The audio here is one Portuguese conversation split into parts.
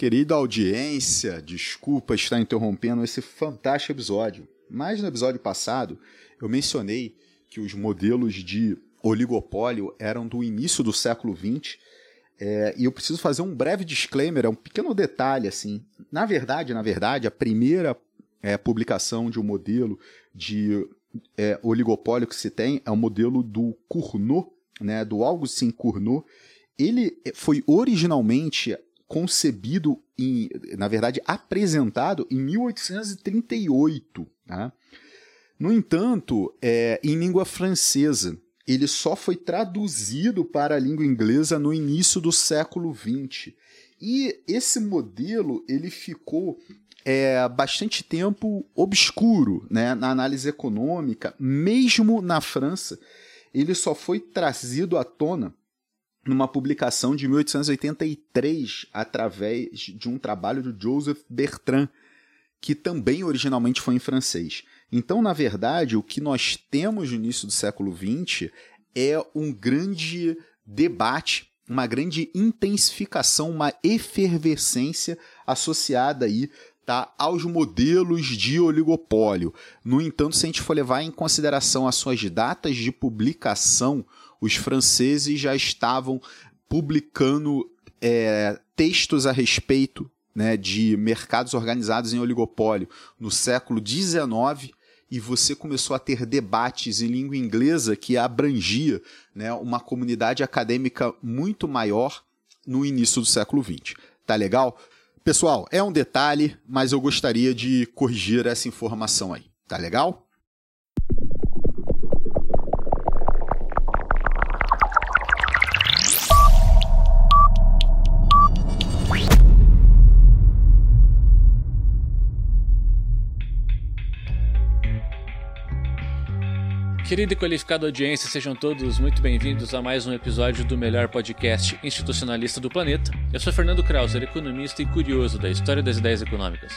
Querida audiência, desculpa estar interrompendo esse fantástico episódio, mas no episódio passado eu mencionei que os modelos de oligopólio eram do início do século XX é, e eu preciso fazer um breve disclaimer, é um pequeno detalhe assim. Na verdade, na verdade, a primeira é, publicação de um modelo de é, oligopólio que se tem é o modelo do Cournot, né, do Augustin Cournot. Ele foi originalmente concebido, em, na verdade, apresentado em 1838. Tá? No entanto, é, em língua francesa, ele só foi traduzido para a língua inglesa no início do século XX. E esse modelo ele ficou é, bastante tempo obscuro né, na análise econômica, mesmo na França. Ele só foi trazido à tona numa publicação de 1883 através de um trabalho de Joseph Bertrand, que também originalmente foi em francês. Então, na verdade, o que nós temos no início do século XX é um grande debate, uma grande intensificação, uma efervescência associada aí tá, aos modelos de oligopólio. No entanto, se a gente for levar em consideração as suas datas de publicação, os franceses já estavam publicando é, textos a respeito né, de mercados organizados em oligopólio no século XIX e você começou a ter debates em língua inglesa que abrangia né, uma comunidade acadêmica muito maior no início do século XX. Tá legal? Pessoal, é um detalhe, mas eu gostaria de corrigir essa informação aí. Tá legal? Querida e qualificada audiência, sejam todos muito bem-vindos a mais um episódio do melhor podcast institucionalista do planeta. Eu sou Fernando Krauser, economista e curioso da história das ideias econômicas.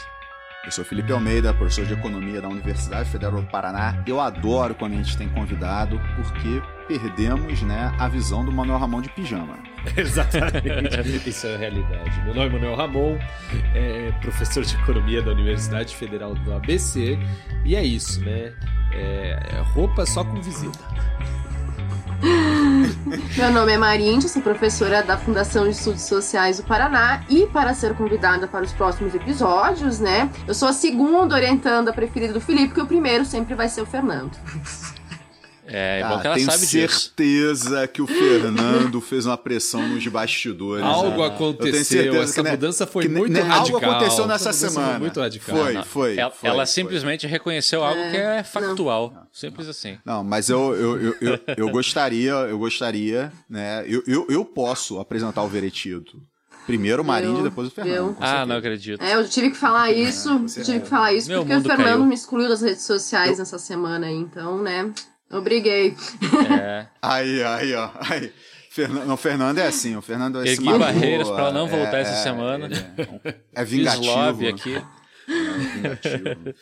Eu sou Felipe Almeida, professor de Economia da Universidade Federal do Paraná. Eu adoro quando a gente tem convidado, porque perdemos né, a visão do Manuel Ramon de pijama. Exatamente, isso é a realidade. Meu nome é Manuel Ramon, é professor de Economia da Universidade Federal do ABC, e é isso, né? É, é roupa só com visita. Meu nome é Marinde, sou professora da Fundação de Estudos Sociais do Paraná e para ser convidada para os próximos episódios, né? Eu sou a segunda orientando a preferida do Felipe, porque o primeiro sempre vai ser o Fernando. É, é bom que ela tenho sabe disso. certeza que o Fernando fez uma pressão nos bastidores. Algo né? aconteceu, Eu tenho certeza essa que, né, mudança foi que, muito né, radical. Algo aconteceu nessa Essa mudança foi semana. muito radical. Foi, Não, foi. ela, foi, ela foi. simplesmente reconheceu algo que é factual. Simples assim. Não, mas eu, eu, eu, eu, eu gostaria, eu gostaria, né? Eu, eu, eu posso apresentar o veretito. Primeiro o Marinde, Eu- depois o Fernando. eu. Ah, não acredito. É, eu tive que falar isso, eu tive é. que falar isso Meu porque o Fernando caiu. me excluiu das redes sociais nessa semana aí, então, né? Obriguei. É. Aí, aí, ó. Aí. Fernando, não, o Fernando é assim, o Fernando é Ergui barreiras pra não voltar essa semana. É, é vingativo. Fiz love aqui. É vingativo.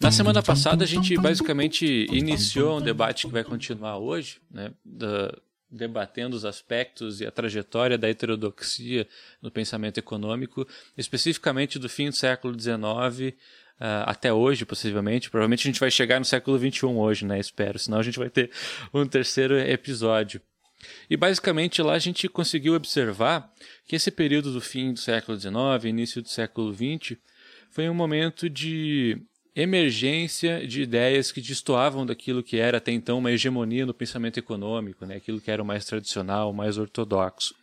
Na semana passada, a gente basicamente iniciou um debate que vai continuar hoje, né, da- debatendo os aspectos e a trajetória da heterodoxia no pensamento econômico, especificamente do fim do século XIX ah, até hoje, possivelmente. Provavelmente a gente vai chegar no século XXI hoje, né? Espero, senão a gente vai ter um terceiro episódio. E basicamente lá a gente conseguiu observar que esse período do fim do século XIX, início do século XX, foi um momento de emergência de ideias que destoavam daquilo que era até então uma hegemonia no pensamento econômico, né? aquilo que era o mais tradicional, o mais ortodoxo.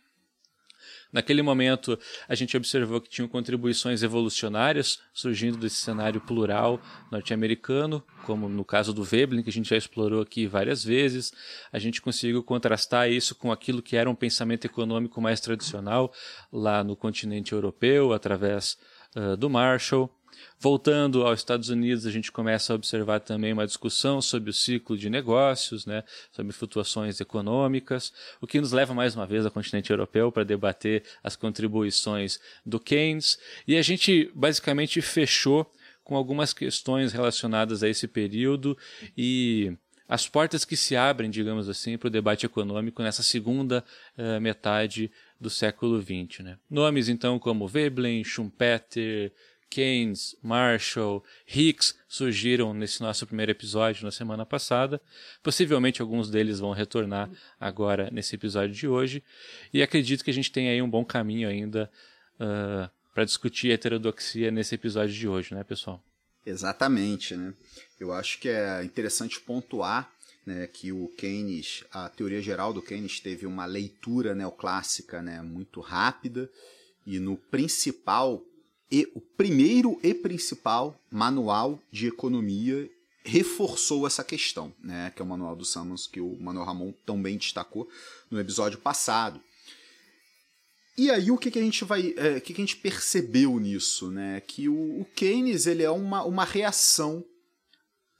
Naquele momento, a gente observou que tinham contribuições evolucionárias surgindo desse cenário plural norte-americano, como no caso do Veblen, que a gente já explorou aqui várias vezes. A gente conseguiu contrastar isso com aquilo que era um pensamento econômico mais tradicional lá no continente europeu, através uh, do Marshall. Voltando aos Estados Unidos, a gente começa a observar também uma discussão sobre o ciclo de negócios, né, sobre flutuações econômicas, o que nos leva mais uma vez ao continente europeu para debater as contribuições do Keynes. E a gente basicamente fechou com algumas questões relacionadas a esse período e as portas que se abrem, digamos assim, para o debate econômico nessa segunda uh, metade do século XX. Né? Nomes, então, como Veblen, Schumpeter, Keynes, Marshall, Hicks surgiram nesse nosso primeiro episódio na semana passada. Possivelmente alguns deles vão retornar agora nesse episódio de hoje. E acredito que a gente tem aí um bom caminho ainda uh, para discutir heterodoxia nesse episódio de hoje, né, pessoal? Exatamente, né? Eu acho que é interessante pontuar né, que o Keynes, a teoria geral do Keynes teve uma leitura neoclássica né, muito rápida e no principal e o primeiro e principal manual de economia reforçou essa questão, né, que é o manual do Sammons que o Manuel Ramon também destacou no episódio passado. E aí o que, que a gente vai, é, o que, que a gente percebeu nisso, né? Que o, o Keynes ele é uma, uma reação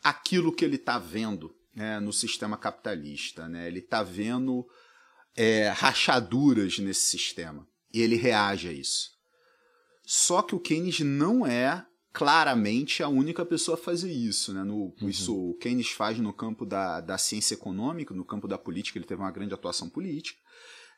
àquilo que ele está vendo né, no sistema capitalista, né? Ele está vendo é, rachaduras nesse sistema e ele reage a isso. Só que o Keynes não é claramente a única pessoa a fazer isso. Né? No, uhum. Isso o Keynes faz no campo da, da ciência econômica, no campo da política, ele teve uma grande atuação política.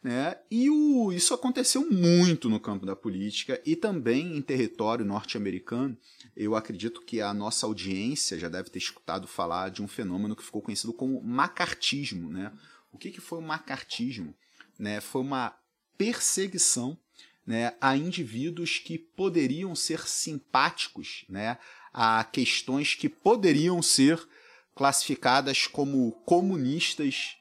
Né? E o, isso aconteceu muito no campo da política e também em território norte-americano. Eu acredito que a nossa audiência já deve ter escutado falar de um fenômeno que ficou conhecido como macartismo. Né? O que, que foi o macartismo? Né? Foi uma perseguição né, a indivíduos que poderiam ser simpáticos né, a questões que poderiam ser classificadas como comunistas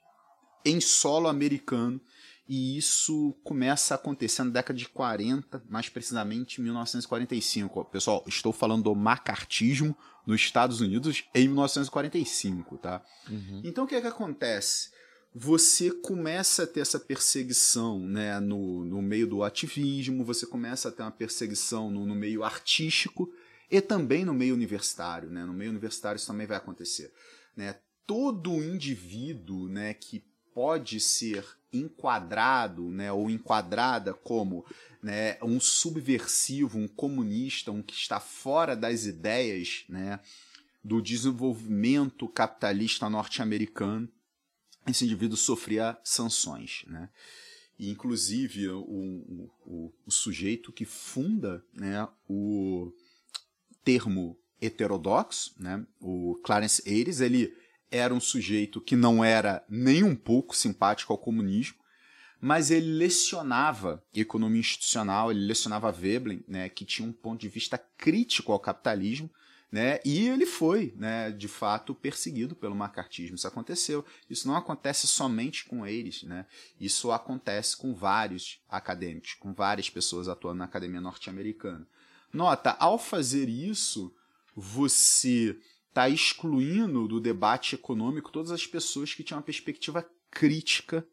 em solo americano e isso começa a acontecer na década de 40, mais precisamente em 1945. Pessoal, estou falando do macartismo nos Estados Unidos em 1945, tá? Uhum. Então o que é que acontece? Você começa a ter essa perseguição né, no, no meio do ativismo, você começa a ter uma perseguição no, no meio artístico e também no meio universitário. Né? No meio universitário isso também vai acontecer. Né? Todo indivíduo né, que pode ser enquadrado né, ou enquadrada como né, um subversivo, um comunista, um que está fora das ideias né, do desenvolvimento capitalista norte-americano, esse indivíduo sofria sanções. Né? E, inclusive, o, o, o sujeito que funda né, o termo heterodoxo, né, o Clarence Ayres, ele era um sujeito que não era nem um pouco simpático ao comunismo, mas ele lecionava economia institucional, ele lecionava Veblen, né, que tinha um ponto de vista crítico ao capitalismo, né, e ele foi, né, de fato, perseguido pelo macartismo. Isso aconteceu. Isso não acontece somente com eles, né? Isso acontece com vários acadêmicos, com várias pessoas atuando na academia norte-americana. Nota, ao fazer isso, você está excluindo do debate econômico todas as pessoas que tinham uma perspectiva crítica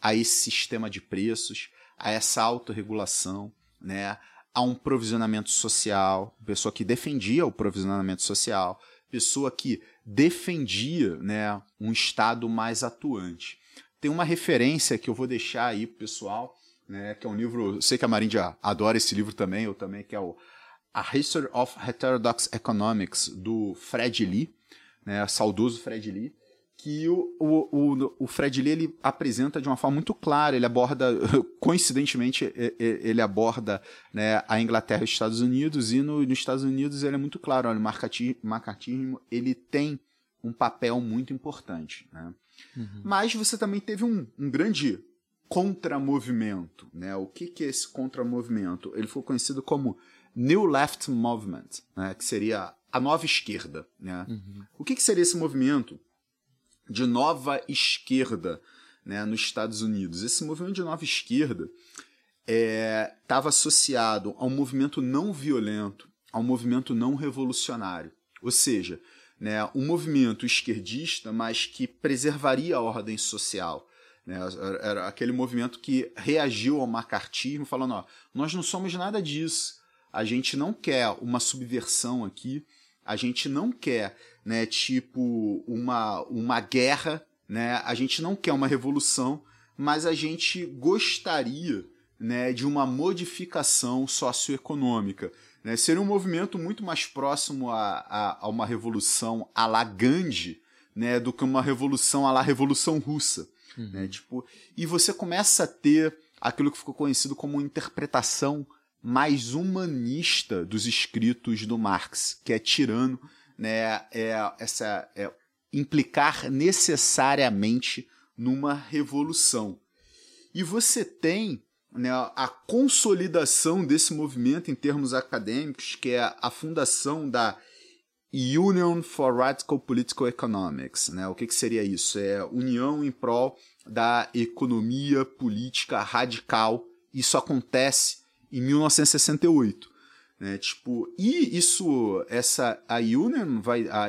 a esse sistema de preços, a essa autorregulação, né, a um provisionamento social, pessoa que defendia o provisionamento social, pessoa que defendia né, um Estado mais atuante. Tem uma referência que eu vou deixar aí pro pessoal, né, que é um livro, eu sei que a Marindia adora esse livro também, eu também, que é o a History of Heterodox Economics, do Fred Lee, né, saudoso Fred Lee, que o, o, o, o Fred Lee ele apresenta de uma forma muito clara, ele aborda, coincidentemente, ele aborda né, a Inglaterra e os Estados Unidos, e no, nos Estados Unidos ele é muito claro, olha, o macartismo ele tem um papel muito importante. Né? Uhum. Mas você também teve um, um grande contramovimento. Né? O que, que é esse contramovimento? Ele foi conhecido como New Left Movement, né, que seria a nova esquerda. Né? Uhum. O que, que seria esse movimento de nova esquerda né, nos Estados Unidos? Esse movimento de nova esquerda estava é, associado a um movimento não violento, a um movimento não revolucionário. Ou seja, né, um movimento esquerdista, mas que preservaria a ordem social. Né? Era aquele movimento que reagiu ao macartismo, falando: ó, nós não somos nada disso a gente não quer uma subversão aqui, a gente não quer, né, tipo uma uma guerra, né? A gente não quer uma revolução, mas a gente gostaria, né, de uma modificação socioeconômica. Né? Seria um movimento muito mais próximo a, a, a uma revolução a la Gandhi, né, do que uma revolução à la Revolução Russa. Uhum. Né, tipo, e você começa a ter aquilo que ficou conhecido como uma interpretação mais humanista dos escritos do Marx, que é tirano, né, é essa é implicar necessariamente numa revolução. E você tem né, a consolidação desse movimento em termos acadêmicos, que é a fundação da Union for Radical Political Economics. Né? O que, que seria isso? É união em prol da economia política radical. Isso acontece em 1968. Né? Tipo, e isso, essa a Union vai, a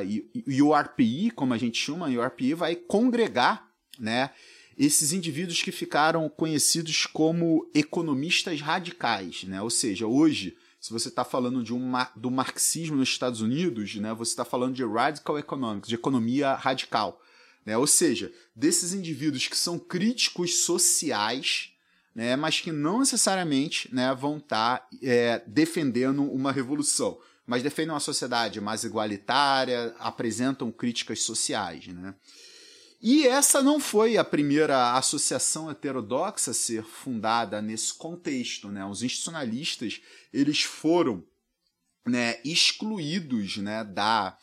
URPI, como a gente chama, a URPI vai congregar, né, esses indivíduos que ficaram conhecidos como economistas radicais, né? Ou seja, hoje, se você está falando de um, do marxismo nos Estados Unidos, né, você está falando de radical economics, de economia radical, né? Ou seja, desses indivíduos que são críticos sociais né, mas que não necessariamente né, vão estar tá, é, defendendo uma revolução, mas defendem uma sociedade mais igualitária, apresentam críticas sociais. Né? E essa não foi a primeira associação heterodoxa a ser fundada nesse contexto. Né? Os institucionalistas eles foram né, excluídos né, da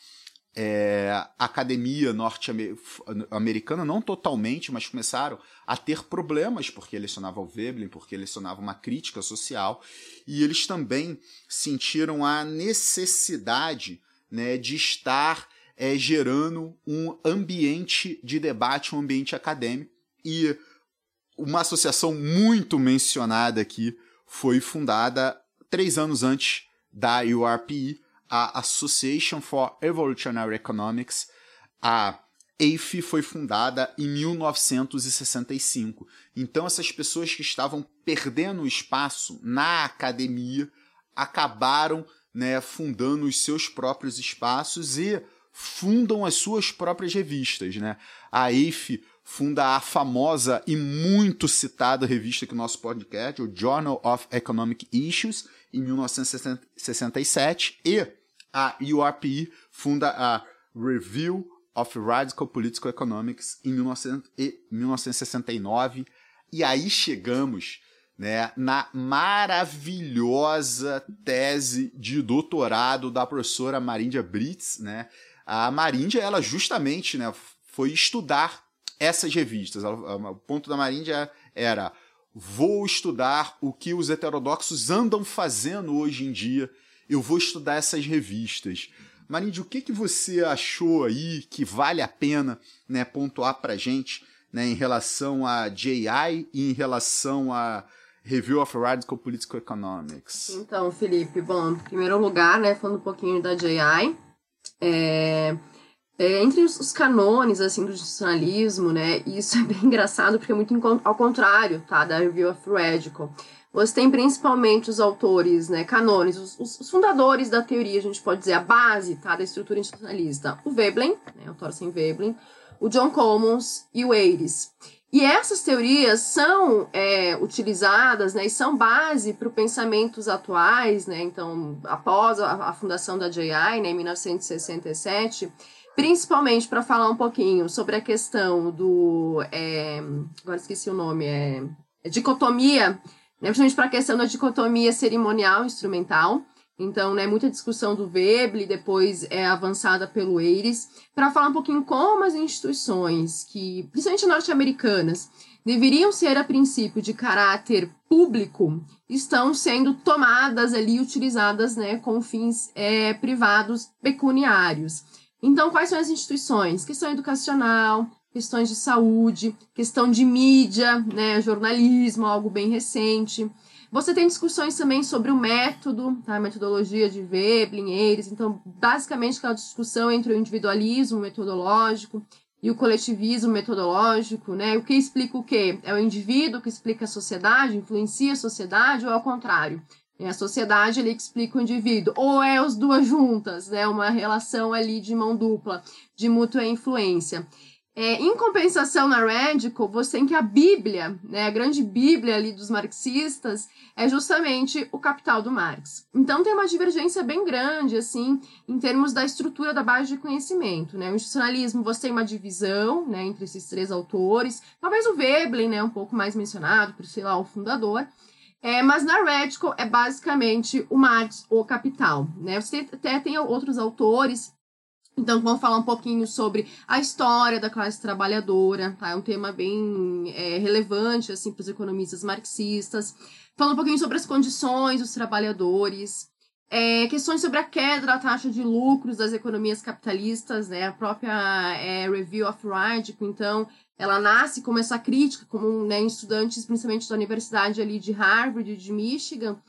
é, academia norte-americana, não totalmente, mas começaram a ter problemas porque lecionava o Veblen, porque lecionava uma crítica social, e eles também sentiram a necessidade né, de estar é, gerando um ambiente de debate, um ambiente acadêmico, e uma associação muito mencionada aqui foi fundada três anos antes da URPI, a Association for Evolutionary Economics, a AFE foi fundada em 1965. Então, essas pessoas que estavam perdendo espaço na academia acabaram né, fundando os seus próprios espaços e fundam as suas próprias revistas. Né? A AFE funda a famosa e muito citada revista que o nosso podcast, o Journal of Economic Issues, em 1967, e a URPI funda a Review of Radical Political Economics em 1969 e aí chegamos né, na maravilhosa tese de doutorado da professora Marindia Brits, né? A Marindia, ela justamente, né, foi estudar essas revistas. O ponto da Marindia era vou estudar o que os heterodoxos andam fazendo hoje em dia eu vou estudar essas revistas. Marindy, o que, que você achou aí que vale a pena né, pontuar para gente né, em relação a JI e em relação a Review of Radical Political Economics? Então, Felipe, bom, em primeiro lugar, né, falando um pouquinho da JI, é, é, entre os, canones assim do institucionalismo, né, isso é bem engraçado porque é muito ao contrário, tá, da Review of Radical. Você tem principalmente os autores né, canones, os, os, fundadores da teoria, a gente pode dizer, a base tá, da estrutura institucionalista. O Veblen, né, o Thorsten Veblen, o John Commons e o Ayres. E essas teorias são é, utilizadas né, e são base para os pensamentos atuais, né, então, após a, a fundação da JI, né, em 1967, principalmente para falar um pouquinho sobre a questão do. É, agora esqueci o nome, é, dicotomia né, principalmente para a questão da dicotomia cerimonial instrumental. Então, né, muita discussão do Veblen, depois é avançada pelo Eires, para falar um pouquinho como as instituições, que principalmente norte-americanas, deveriam ser a princípio de caráter público, estão sendo tomadas ali, utilizadas né, com fins é, privados pecuniários. Então, quais são as instituições? Questão educacional, questões de saúde, questão de mídia, né, jornalismo, algo bem recente. Você tem discussões também sobre o método, tá? a metodologia de Veblen, Eires. Então, basicamente, aquela discussão entre o individualismo metodológico e o coletivismo metodológico, né? O que explica o quê? É o indivíduo que explica a sociedade, influencia a sociedade, ou é o contrário? É a sociedade que explica o indivíduo, ou é as duas juntas, né? Uma relação ali de mão dupla, de mútua influência. É, em compensação, na Radical, você tem que a Bíblia, né, a grande Bíblia ali dos marxistas, é justamente o Capital do Marx. Então tem uma divergência bem grande, assim, em termos da estrutura da base de conhecimento, né? O institucionalismo, você tem uma divisão, né, entre esses três autores, talvez o Veblen, né, um pouco mais mencionado, por, sei lá, o fundador, é, mas na Radical é basicamente o Marx, o Capital, né? Você até tem outros autores então, vamos falar um pouquinho sobre a história da classe trabalhadora, tá? É um tema bem é, relevante, assim, para os economistas marxistas. Falando um pouquinho sobre as condições dos trabalhadores, é, questões sobre a queda da taxa de lucros das economias capitalistas, né? A própria é, Review of Radical, então, ela nasce como essa crítica, como né, estudantes, principalmente da universidade ali de Harvard e de Michigan,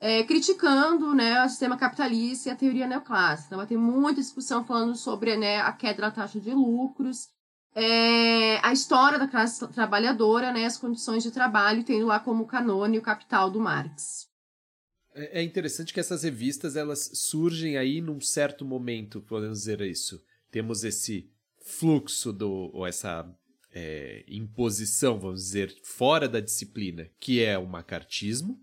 é, criticando né, o sistema capitalista e a teoria neoclássica. Então, vai ter muita discussão falando sobre né, a queda da taxa de lucros, é, a história da classe trabalhadora, né, as condições de trabalho, tendo lá como canone o Capital do Marx. É, é interessante que essas revistas elas surgem aí num certo momento, podemos dizer isso. Temos esse fluxo do ou essa é, imposição, vamos dizer, fora da disciplina, que é o macartismo,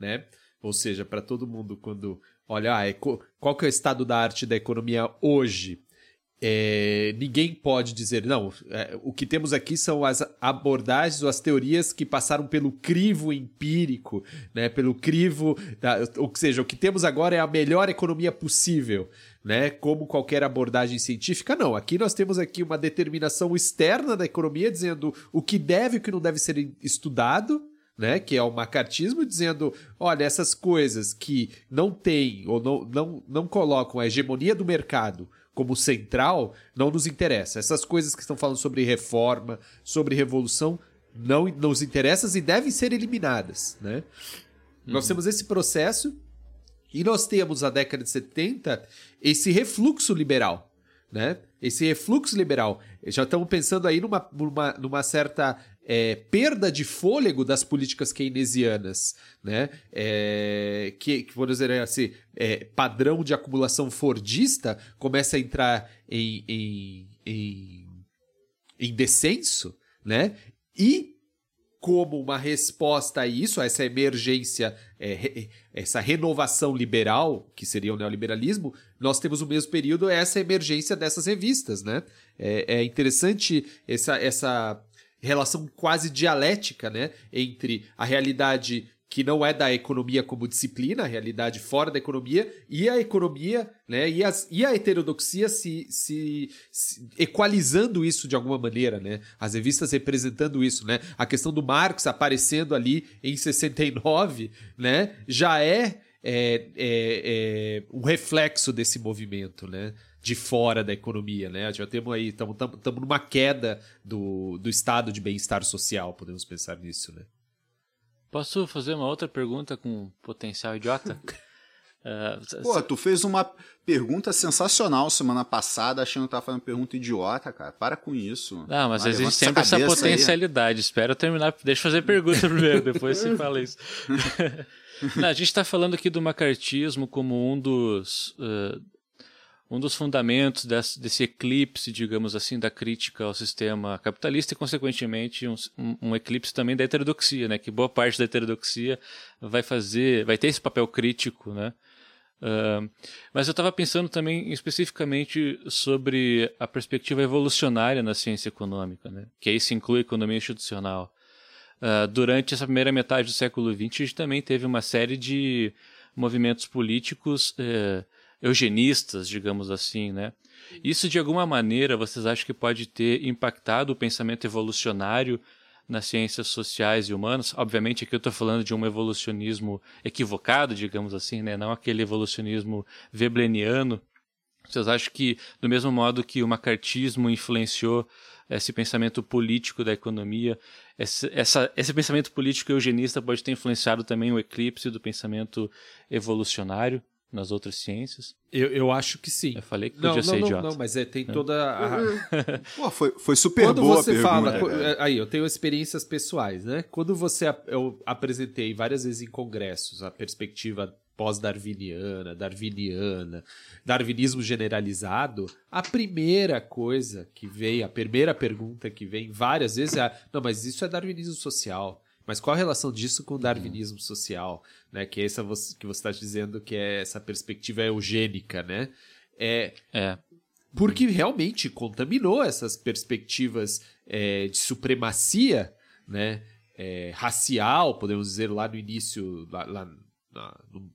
né? Ou seja, para todo mundo, quando olha, ah, qual que é o estado da arte da economia hoje? É, ninguém pode dizer, não, é, o que temos aqui são as abordagens ou as teorias que passaram pelo crivo empírico, né, pelo crivo, da, ou seja, o que temos agora é a melhor economia possível, né, como qualquer abordagem científica, não, aqui nós temos aqui uma determinação externa da economia dizendo o que deve e o que não deve ser estudado, né, que é o macartismo, dizendo: olha, essas coisas que não têm ou não, não, não colocam a hegemonia do mercado como central, não nos interessa. Essas coisas que estão falando sobre reforma, sobre revolução, não nos interessam e devem ser eliminadas. Né? Uhum. Nós temos esse processo e nós temos, na década de 70, esse refluxo liberal. Né? Esse refluxo liberal. Já estamos pensando aí numa, numa, numa certa é, perda de fôlego das políticas keynesianas, né? É, que, que, dizer assim, é, padrão de acumulação fordista começa a entrar em, em, em, em descenso, né? E como uma resposta a isso, a essa emergência, é, essa renovação liberal, que seria o neoliberalismo, nós temos no mesmo período essa emergência dessas revistas, né? É, é interessante essa, essa relação quase dialética, né, entre a realidade que não é da economia como disciplina, a realidade fora da economia, e a economia, né, e, as, e a heterodoxia se, se, se, equalizando isso de alguma maneira, né, as revistas representando isso, né, a questão do Marx aparecendo ali em 69, né, já é, é, é, é um reflexo desse movimento, né, de fora da economia, né? Já temos aí, estamos numa queda do, do estado de bem-estar social, podemos pensar nisso, né? Posso fazer uma outra pergunta com potencial idiota? uh, Pô, tu fez uma pergunta sensacional semana passada, achando que tava fazendo pergunta idiota, cara. Para com isso. Não, mas existe sempre essa potencialidade. Aí. Espera terminar. Deixa eu fazer pergunta primeiro, depois você fala isso. Não, a gente está falando aqui do macartismo como um dos. Uh, um dos fundamentos desse, eclipse, digamos assim, da crítica ao sistema capitalista e, consequentemente, um, um, eclipse também da heterodoxia, né? Que boa parte da heterodoxia vai fazer, vai ter esse papel crítico, né? Uh, mas eu estava pensando também especificamente sobre a perspectiva evolucionária na ciência econômica, né? Que aí se inclui a economia institucional. Uh, durante essa primeira metade do século XX, a gente também teve uma série de movimentos políticos uh, eugenistas, digamos assim, né? Isso de alguma maneira vocês acham que pode ter impactado o pensamento evolucionário nas ciências sociais e humanas? Obviamente aqui eu estou falando de um evolucionismo equivocado, digamos assim, né? Não aquele evolucionismo vebleniano. Vocês acham que do mesmo modo que o macartismo influenciou esse pensamento político da economia, esse, essa, esse pensamento político eugenista pode ter influenciado também o eclipse do pensamento evolucionário? Nas outras ciências? Eu, eu acho que sim. Eu falei que podia não, ser não, idiota. Não, mas é, tem toda a... Pô, foi, foi super Quando boa você fala... É, aí, eu tenho experiências pessoais, né? Quando você... Eu apresentei várias vezes em congressos a perspectiva pós-darwiniana, darwiniana, darwinismo generalizado, a primeira coisa que vem, a primeira pergunta que vem várias vezes é: não, mas isso é darwinismo social. Mas qual a relação disso com o darwinismo social? Né? Que é essa que você está dizendo que é essa perspectiva eugênica, né? É, é. Porque realmente contaminou essas perspectivas é, de supremacia né? É, racial, podemos dizer, lá no início, lá, lá na, no,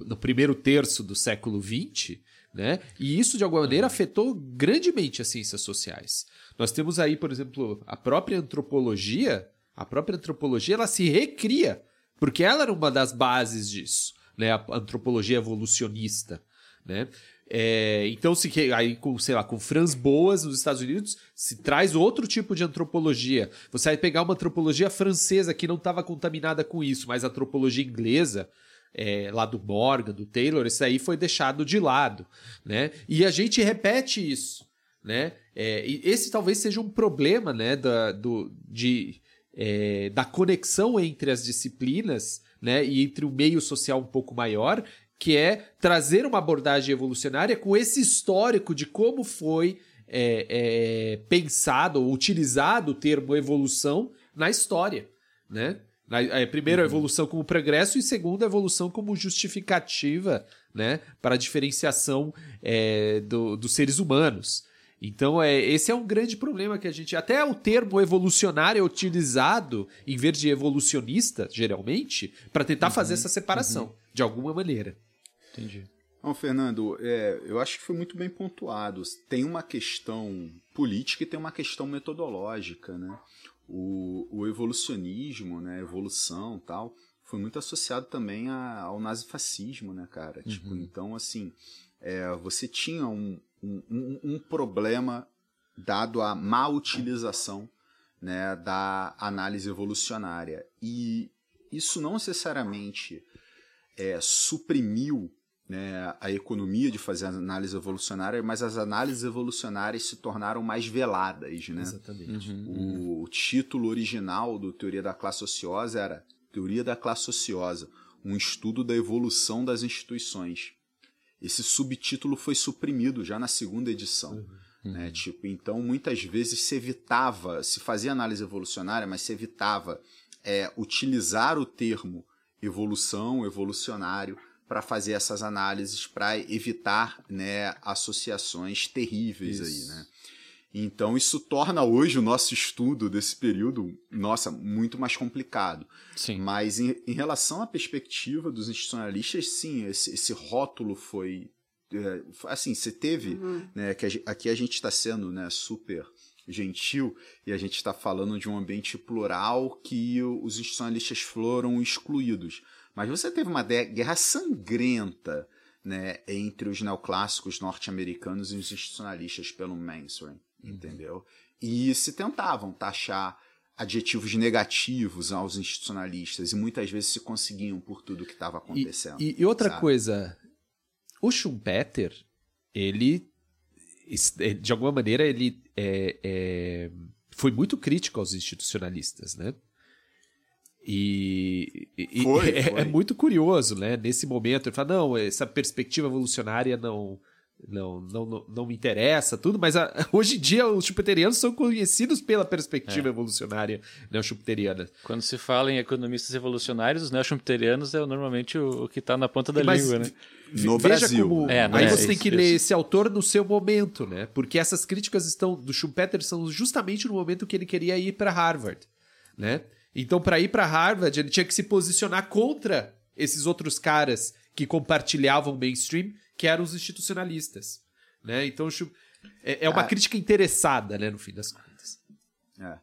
no primeiro terço do século XX, né? E isso, de alguma maneira, afetou grandemente as ciências sociais. Nós temos aí, por exemplo, a própria antropologia, a própria antropologia, ela se recria, porque ela era uma das bases disso, né? A antropologia evolucionista, né? É, então, se aí com, sei lá, com Franz Boas nos Estados Unidos, se traz outro tipo de antropologia. Você vai pegar uma antropologia francesa que não estava contaminada com isso, mas a antropologia inglesa, é, lá do Morgan, do Taylor, isso aí foi deixado de lado, né? E a gente repete isso, né? É, esse talvez seja um problema, né, da, do, de, é, da conexão entre as disciplinas, né, e entre o meio social um pouco maior, que é trazer uma abordagem evolucionária com esse histórico de como foi é, é, pensado ou utilizado o termo evolução na história, né? É, primeiro, a uhum. evolução como progresso e segundo, a evolução como justificativa né, para a diferenciação é, do, dos seres humanos. Então, é, esse é um grande problema que a gente. Até o termo evolucionário é utilizado, em vez de evolucionista, geralmente, para tentar uhum, fazer essa separação, uhum. de alguma maneira. Entendi. Bom, Fernando, é, eu acho que foi muito bem pontuado. Tem uma questão política e tem uma questão metodológica, né? o, o evolucionismo, né, evolução tal, foi muito associado também a, ao nazifascismo, né, cara? Uhum. Tipo, então, assim, é, você tinha um, um, um, problema dado à má utilização né, da análise evolucionária. E isso não necessariamente é, suprimiu né, a economia de fazer análise evolucionária, mas as análises evolucionárias se tornaram mais veladas. Né? Exatamente. Uhum. O, o, título original do Teoria da Classe Ociosa era Teoria da Classe Ociosa, um estudo da evolução das instituições. Esse subtítulo foi suprimido já na segunda edição. Uhum. Né? Tipo, então, muitas vezes se evitava, se fazia análise evolucionária, mas se evitava é, utilizar o termo evolução, evolucionário, para fazer essas análises para evitar né, associações terríveis isso. aí, né? Então isso torna hoje o nosso estudo desse período, nossa, muito mais complicado. Sim. Mas em, em relação à perspectiva dos institucionalistas, sim, esse, esse rótulo foi é, assim, você teve, uhum. né, que a, aqui a gente está sendo, né, super gentil e a gente está falando de um ambiente plural que os institucionalistas foram excluídos. Mas você teve uma guerra sangrenta né, entre os neoclássicos norte-americanos e os institucionalistas pelo mainstream. Entendeu? E se tentavam taxar adjetivos negativos aos institucionalistas e muitas vezes se conseguiam por tudo que estava acontecendo. E, e outra sabe? coisa, o Schumpeter, ele de alguma maneira ele é, é, foi muito crítico aos institucionalistas, né? E, e foi, é, foi. é, muito curioso, né? Nesse momento, ele fala: não, essa perspectiva evolucionária não, não, não, não, não me interessa, tudo, mas a, hoje em dia os chupiterianos são conhecidos pela perspectiva é. evolucionária neo-chupiteriana. Quando se fala em economistas evolucionários, os neo-chupiterianos é normalmente o, o que está na ponta da mas, língua, né? No Brasil. Como, é, aí é, você tem que isso, ler isso. esse autor no seu momento, né? Porque essas críticas estão do Schumpeter são justamente no momento que ele queria ir para Harvard, né? Então, para ir para Harvard, ele tinha que se posicionar contra esses outros caras que compartilhavam o mainstream, que eram os institucionalistas. Né? Então, é, é uma ah. crítica interessada, né, no fim das contas. É.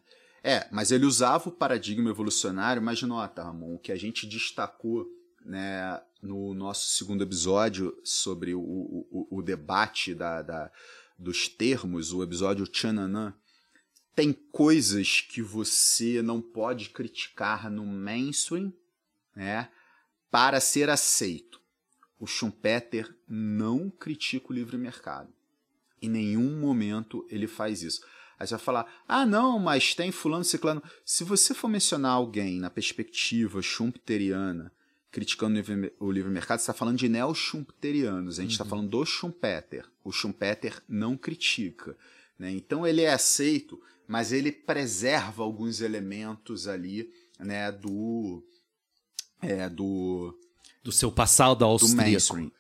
é, mas ele usava o paradigma evolucionário, mas nota, Ramon, o que a gente destacou né, no nosso segundo episódio sobre o, o, o debate da, da, dos termos, o episódio Chananã, tem coisas que você não pode criticar no mainstream, né, para ser aceito. O Schumpeter não critica o livre mercado. Em nenhum momento ele faz isso. Aí você vai falar, ah, não, mas tem fulano, ciclano. Se você for mencionar alguém na perspectiva schumpeteriana criticando o livre mercado, está falando de neo-schumpeterianos. A gente está uhum. falando do Schumpeter. O Schumpeter não critica. Né? Então ele é aceito, mas ele preserva alguns elementos ali né, do, é, do do seu passado austríaco. Do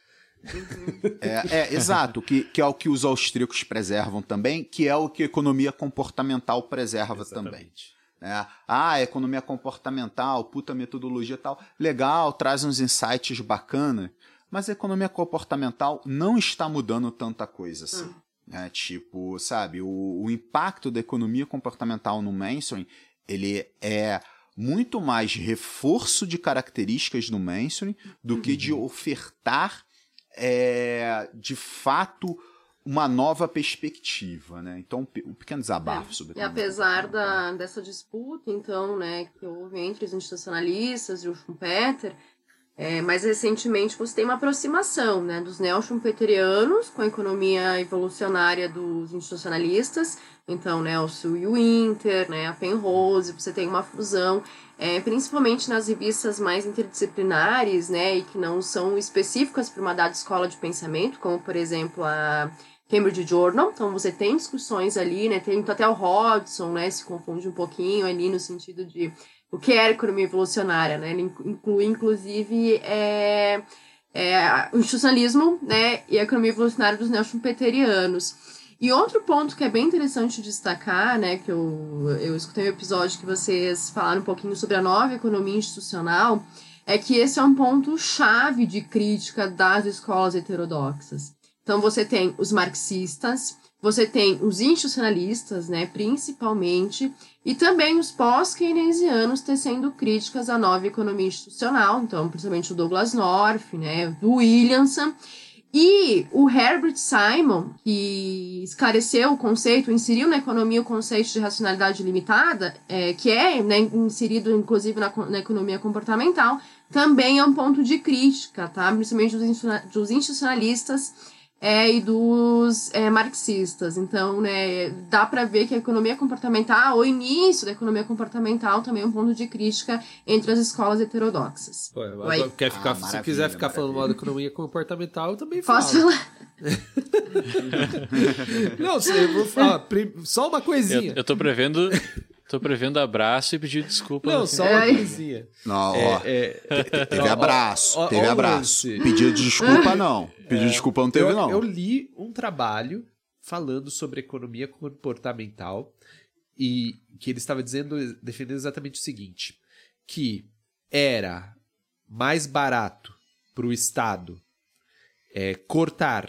é, é, exato, que, que é o que os austríacos preservam também, que é o que a economia comportamental preserva Exatamente. também. É, ah, economia comportamental, puta metodologia tal, legal, traz uns insights bacana, mas a economia comportamental não está mudando tanta coisa assim. Hum. É, tipo, sabe, o, o impacto da economia comportamental no mainstream, ele é muito mais reforço de características no mainstream do uhum. que de uhum. ofertar é, de fato uma nova perspectiva, né? Então, um pequeno desabafo é. sobre E apesar da, dessa disputa, então, né, que houve entre os institucionalistas e o Schumpeter, é, mais recentemente você tem uma aproximação, né, dos neo-schumpeterianos com a economia evolucionária dos institucionalistas então, né, o Sul e o Inter, né, a Penrose, você tem uma fusão, é, principalmente nas revistas mais interdisciplinares, né, e que não são específicas para uma dada escola de pensamento, como, por exemplo, a Cambridge Journal. Então, você tem discussões ali, né, tem até o Hodgson, né, se confunde um pouquinho ali no sentido de o que é economia evolucionária, né, ele inclui, inclusive, é, é, o institucionalismo, né, e a economia evolucionária dos neo-schumpeterianos. E outro ponto que é bem interessante destacar, né, que eu, eu escutei um episódio que vocês falaram um pouquinho sobre a nova economia institucional, é que esse é um ponto chave de crítica das escolas heterodoxas. Então você tem os marxistas, você tem os institucionalistas, né, principalmente, e também os pós-keynesianos tecendo críticas à nova economia institucional, então principalmente o Douglas North, né, o Williamson, e o Herbert Simon, que esclareceu o conceito, inseriu na economia o conceito de racionalidade limitada, é, que é né, inserido inclusive na, na, economia comportamental, também é um ponto de crítica, tá? principalmente dos institucionalistas é, e dos é, marxistas. Então, né, dá para ver que a economia comportamental, o início da economia comportamental, também é um ponto de crítica entre as escolas heterodoxas. Pô, quer ficar, ah, se quiser ficar falando mal da economia comportamental, eu também Posso falo. falar? Não, eu vou falar. Só uma coisinha. Eu, eu tô prevendo Tô prevendo abraço e pedir desculpa. Não, só uma coisinha. Não, ó, é, é, teve abraço, ó, teve ó, abraço. Pedido de desculpa, não. Pedido de desculpa não teve, eu, não. Eu li um trabalho falando sobre economia comportamental e que ele estava dizendo, defendendo exatamente o seguinte, que era mais barato para o Estado é, cortar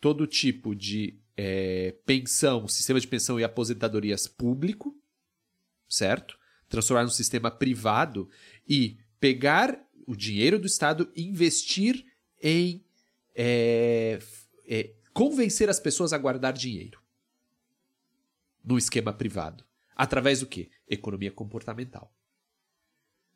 todo tipo de é, pensão, sistema de pensão e aposentadorias público, certo? Transformar num sistema privado e pegar o dinheiro do Estado e investir em é, é, convencer as pessoas a guardar dinheiro no esquema privado. Através do quê? Economia comportamental.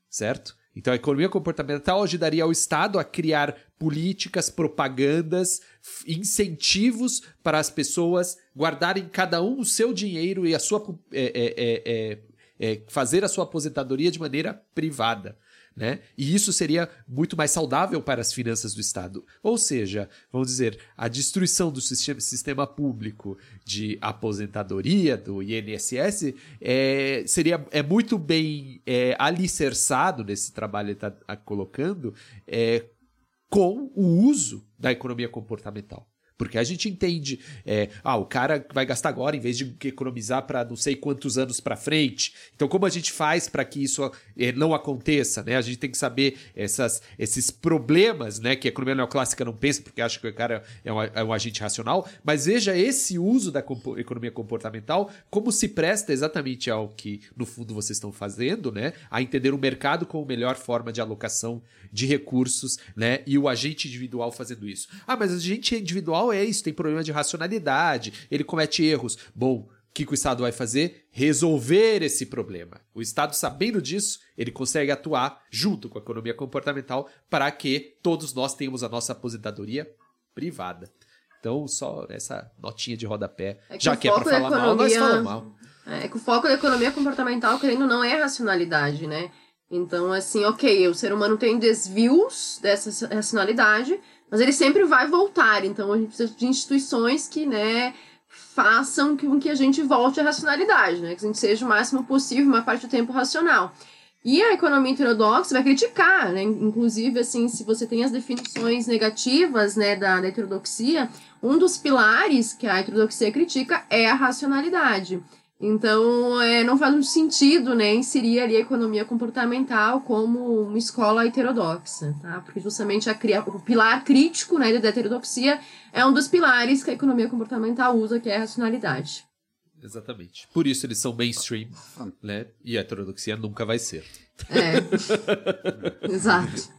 Certo? Então a economia comportamental ajudaria o Estado a criar políticas, propagandas, incentivos para as pessoas guardarem cada um o seu dinheiro e a sua é, é, é, é fazer a sua aposentadoria de maneira privada. Né? E isso seria muito mais saudável para as finanças do Estado. Ou seja, vamos dizer, a destruição do sistema, público de aposentadoria, do INSS, é, seria, é muito bem é, alicerçado nesse trabalho que está colocando é, com o uso da economia comportamental. Porque a gente entende, é, ah, o cara vai gastar agora em vez de economizar para não sei quantos anos para frente. Então, como a gente faz para que isso é, não aconteça, né? A gente tem que saber essas, esses problemas, né? Que a economia neoclássica não pensa, porque acha que o cara é um, é um agente racional. Mas veja esse uso da compo economia comportamental como se presta exatamente ao que, no fundo, vocês estão fazendo, né? A entender o mercado como melhor forma de alocação de recursos, né? E o agente individual fazendo isso. Ah, mas o agente individual é isso, tem problema de racionalidade, ele comete erros. Bom, o que, que o Estado vai fazer? Resolver esse problema. O Estado, sabendo disso, ele consegue atuar junto com a economia comportamental para que todos nós tenhamos a nossa aposentadoria privada. Então, só essa notinha de rodapé. É que Já que é para falar economia... mal, nós falamos mal. É que o foco da economia comportamental, querendo não, é racionalidade, né? Então, assim, ok, o ser humano tem desvios dessa racionalidade, mas ele sempre vai voltar. Então, a gente precisa de instituições que, né, façam com que a gente volte à racionalidade, né? Que a gente seja o máximo possível, uma parte do tempo racional. E a economia heterodoxa vai criticar, né? Inclusive, assim, se você tem as definições negativas, né, da, da heterodoxia, um dos pilares que a heterodoxia critica é a racionalidade. Então, é, não faz muito sentido né, inserir ali a economia comportamental como uma escola heterodoxa, tá? Porque justamente a, o pilar crítico né, da heterodoxia é um dos pilares que a economia comportamental usa, que é a racionalidade. Exatamente. Por isso eles são mainstream, né? E a heterodoxia nunca vai ser. É. Exato.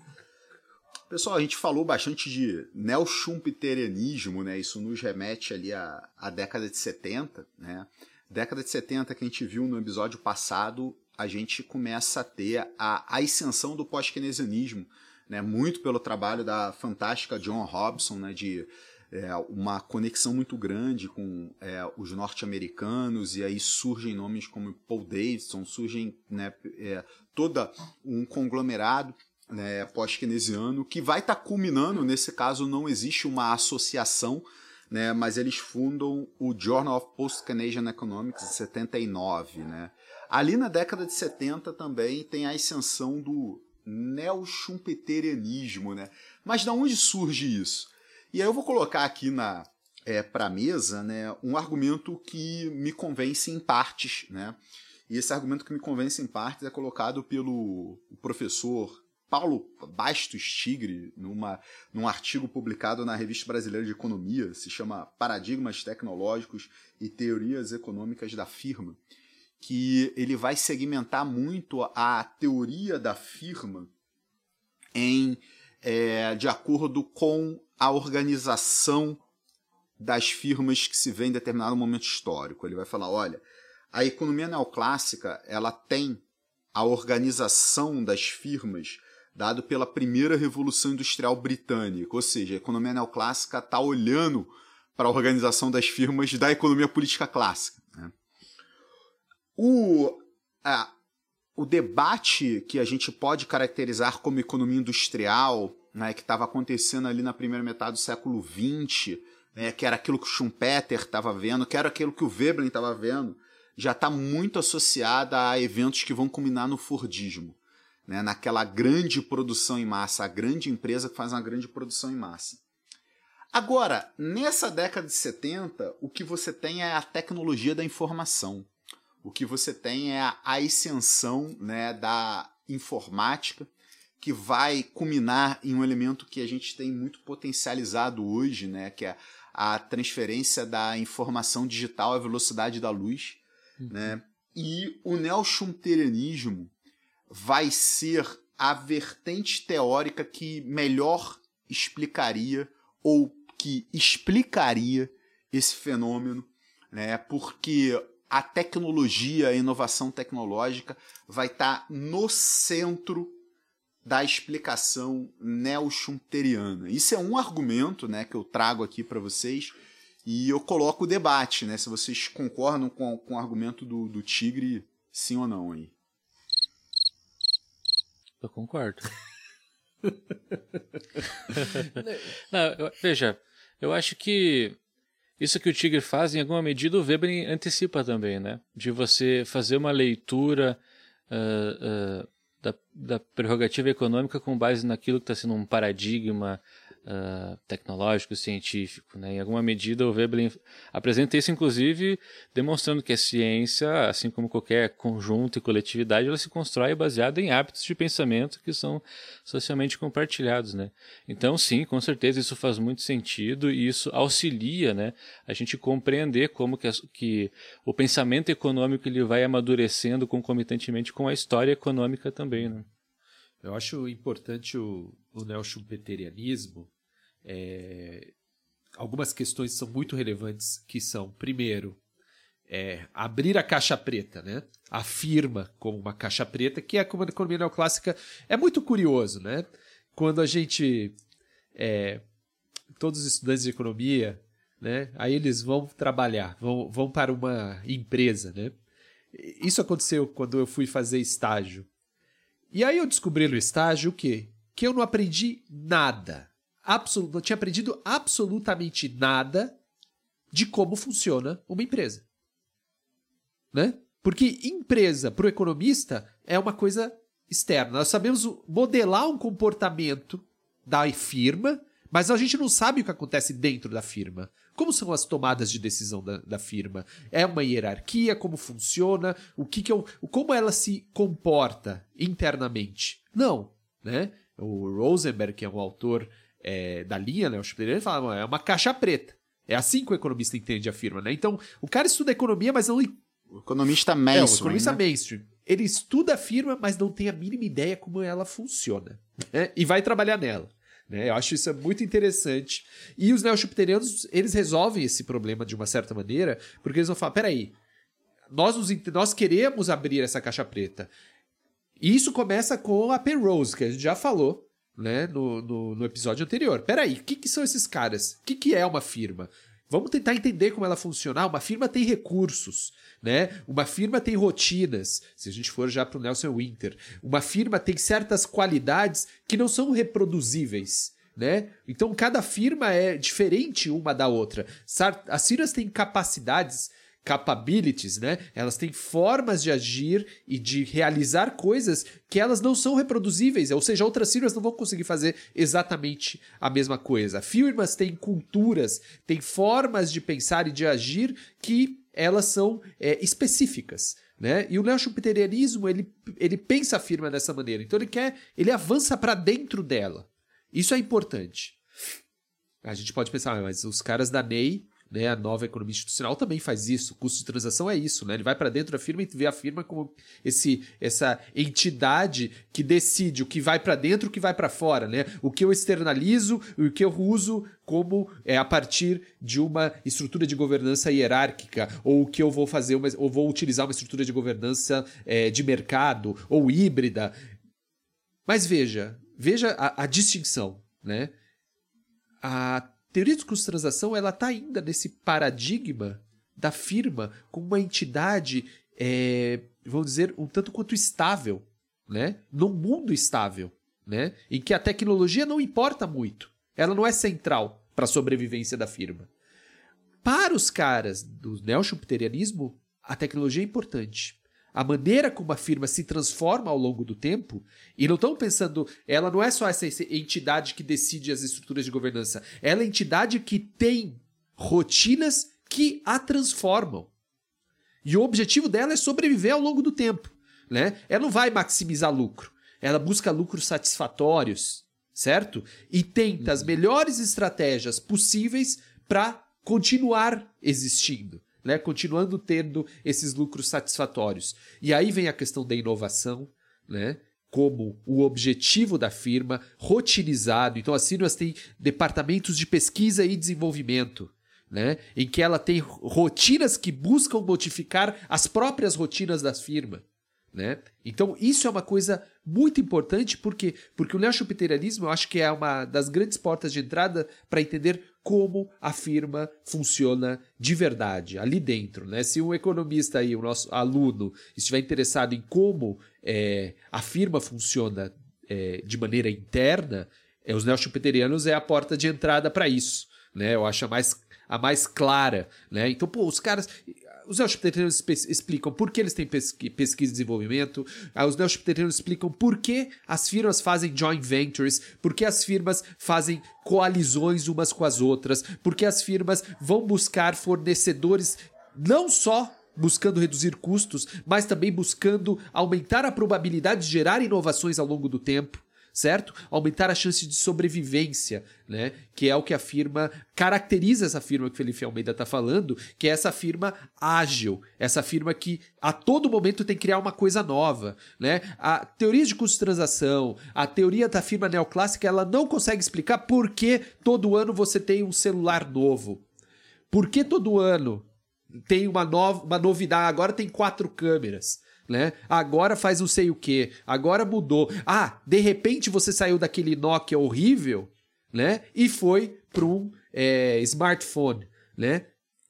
Pessoal, a gente falou bastante de neo-schumpeterianismo, né? Isso nos remete ali à, à década de 70, né? Década de 70 que a gente viu no episódio passado, a gente começa a ter a ascensão do pós-keynesianismo, né? Muito pelo trabalho da fantástica John Robson, né? De é, uma conexão muito grande com é, os norte-americanos, e aí surgem nomes como Paul Davidson, surgem né, é, toda um conglomerado né, pós-keynesiano que vai estar tá culminando, nesse caso não existe uma associação, né, mas eles fundam o Journal of Post-Keynesian Economics em 79. Né. Ali na década de 70 também tem a ascensão do neo-schumpeterianismo. Né. Mas de onde surge isso? E aí eu vou colocar aqui na é, para a mesa né, um argumento que me convence em partes. Né? E esse argumento que me convence em partes é colocado pelo professor Paulo Bastos Tigre, numa, num artigo publicado na Revista Brasileira de Economia, se chama Paradigmas Tecnológicos e Teorias Econômicas da Firma, que ele vai segmentar muito a teoria da firma em é, de acordo com a organização das firmas que se vê em determinado momento histórico. Ele vai falar, olha, a economia neoclássica ela tem a organização das firmas dado pela primeira revolução industrial britânica, ou seja, a economia neoclássica está olhando para a organização das firmas da economia política clássica. Né? O, a, o debate que a gente pode caracterizar como economia industrial, né, que estava acontecendo ali na primeira metade do século XX, né, que era aquilo que o Schumpeter estava vendo, que era aquilo que o Veblen estava vendo, já está muito associada a eventos que vão culminar no Fordismo né, naquela grande produção em massa, a grande empresa que faz uma grande produção em massa. Agora, nessa década de 70, o que você tem é a tecnologia da informação. O que você tem é a ascensão né, da informática, que vai culminar em um elemento que a gente tem muito potencializado hoje, né, que é a transferência da informação digital à velocidade da luz. Uhum. Né? E o neo-schumpeterianismo vai ser a vertente teórica que melhor explicaria ou que explicaria esse fenômeno, né? Porque a tecnologia, a inovação tecnológica vai estar tá no centro da explicação neo-schumpeteriana. Isso é um argumento, né, que eu trago aqui para vocês e eu coloco o debate, né, se vocês concordam com, com o argumento do, do Tigre, sim ou não aí. Eu concordo. Não, eu, veja, eu acho que isso que o Tigre faz, em alguma medida, o Weber antecipa também, né? De você fazer uma leitura uh, uh, da, da, prerrogativa econômica com base naquilo que está sendo um paradigma uh, tecnológico, científico. Né? Em alguma medida, o Veblen apresenta isso, inclusive, demonstrando que a ciência, assim como qualquer conjunto e coletividade, ela se constrói baseada em hábitos de pensamento que são socialmente compartilhados. Né? Então, sim, com certeza isso faz muito sentido e isso auxilia né, a gente compreender como que, que o pensamento econômico ele vai amadurecendo concomitantemente com a história econômica também. Né? Eu acho importante o, o neo-schumpeterianismo. É, algumas questões são muito relevantes, que são, primeiro, é, abrir a caixa preta, né? Afirma como uma caixa preta, que é como a economia neoclássica. É muito curioso, né? Quando a gente. É, todos os estudantes de economia, né? Aí eles vão trabalhar, vão, vão para uma empresa, né? Isso aconteceu quando eu fui fazer estágio E aí eu descobri no estágio o quê? Que eu não aprendi nada. Absol não tinha aprendido absolutamente nada de como funciona uma empresa. Né? Porque empresa, para o economista, é uma coisa externa. Nós sabemos modelar um comportamento da firma, mas a gente não sabe o que acontece dentro da firma. Como são as tomadas de decisão da, da firma? É uma hierarquia? Como funciona? O que, que é o, como ela se comporta internamente? Não, né? O Rosenberg, que é um autor é, da linha, né, o Schipper, ele fala, é uma caixa preta. É assim que o economista entende a firma, né? Então, o cara estuda economia, mas não... O economista mainstream. É, o economista né? mainstream. Ele estuda a firma, mas não tem a mínima ideia como ela funciona. Né? E vai trabalhar nela. Né? Eu acho isso muito interessante. E os neo-jupiterianos, eles resolvem esse problema de uma certa maneira, porque eles vão falar, peraí, nós, nos, nós queremos abrir essa caixa preta. E isso começa com a Penrose, que a gente já falou, né, no, no, no episódio anterior. Peraí, o que, que são esses caras? O que, que é uma firma? Vamos tentar entender como ela funciona. Uma firma tem recursos, né? Uma firma tem rotinas. Se a gente for já para o Nelson Winter, uma firma tem certas qualidades que não são reproduzíveis. Né? Então cada firma é diferente uma da outra. As firmas têm capacidades capabilities, né? Elas têm formas de agir e de realizar coisas que elas não são reproduzíveis, ou seja, outras firmas não vão conseguir fazer exatamente a mesma coisa. Firmas têm culturas, têm formas de pensar e de agir que elas são é, específicas. Né? E o neochupiterianismo, ele, ele pensa a firma dessa maneira. Então ele quer, ele avança para dentro dela. Isso é importante. A gente pode pensar, ah, mas os caras da NEI né, a nova economia institucional também faz isso. O custo de transação é isso, né? Ele vai para dentro da firma e vê a firma como esse, essa entidade que decide o que vai para dentro, o que vai para fora, né? O que eu externalizo e o que eu uso como é a partir de uma estrutura de governança hierárquica, ou o que eu vou fazer, uma, ou vou utilizar uma estrutura de governança é, de mercado ou híbrida. Mas veja, veja a, a distinção, né? A teoria de transação ela está ainda nesse paradigma da firma como uma entidade, é, vamos dizer, um tanto quanto estável, né? num mundo estável, né? em que a tecnologia não importa muito, ela não é central para a sobrevivência da firma. Para os caras do neo-schumpeterianismo, a tecnologia é importante a maneira como a firma se transforma ao longo do tempo, e não estão pensando, ela não é só essa entidade que decide as estruturas de governança, ela é a entidade que tem rotinas que a transformam. E o objetivo dela é sobreviver ao longo do tempo. Né? Ela não vai maximizar lucro, ela busca lucros satisfatórios, certo? E tenta as melhores estratégias possíveis para continuar existindo né? continuando tendo esses lucros satisfatórios. E aí vem a questão da inovação, né? como o objetivo da firma, rotinizado. Então, as firmas têm departamentos de pesquisa e desenvolvimento. Né? Em que ela tem rotinas que buscam modificar as próprias rotinas das firmas. Né? Então, isso é uma coisa muito importante, porque porque o neochupiterianismo eu acho que é uma das grandes portas de entrada para entender como a firma funciona de verdade, ali dentro. Né? Se um economista aí, o nosso aluno, estiver interessado em como é, a firma funciona é, de maneira interna, é, os neochupiterianos é a porta de entrada para isso. Né? Eu acho a mais, a mais clara. Né? Então, pô, os caras os neochupiterianos explicam por que eles têm pesquisa e desenvolvimento, ah, os neochupiterianos explicam por que as firmas fazem joint ventures, por que as firmas fazem coalizões umas com as outras, por que as firmas vão buscar fornecedores não só buscando reduzir custos, mas também buscando aumentar a probabilidade de gerar inovações ao longo do tempo certo? Aumentar a chance de sobrevivência, né? Que é o que a firma caracteriza essa firma que Felipe Almeida está falando, que é essa firma ágil, essa firma que a todo momento tem que criar uma coisa nova, né? A teoria de custo de transação, a teoria da firma neoclássica, ela não consegue explicar por que todo ano você tem um celular novo. Por que todo ano tem uma, nova, uma novidade? Agora tem quatro câmeras né? Agora faz não sei o que, agora mudou. Ah, de repente você saiu daquele Nokia horrível, né? E foi para um é, smartphone, né?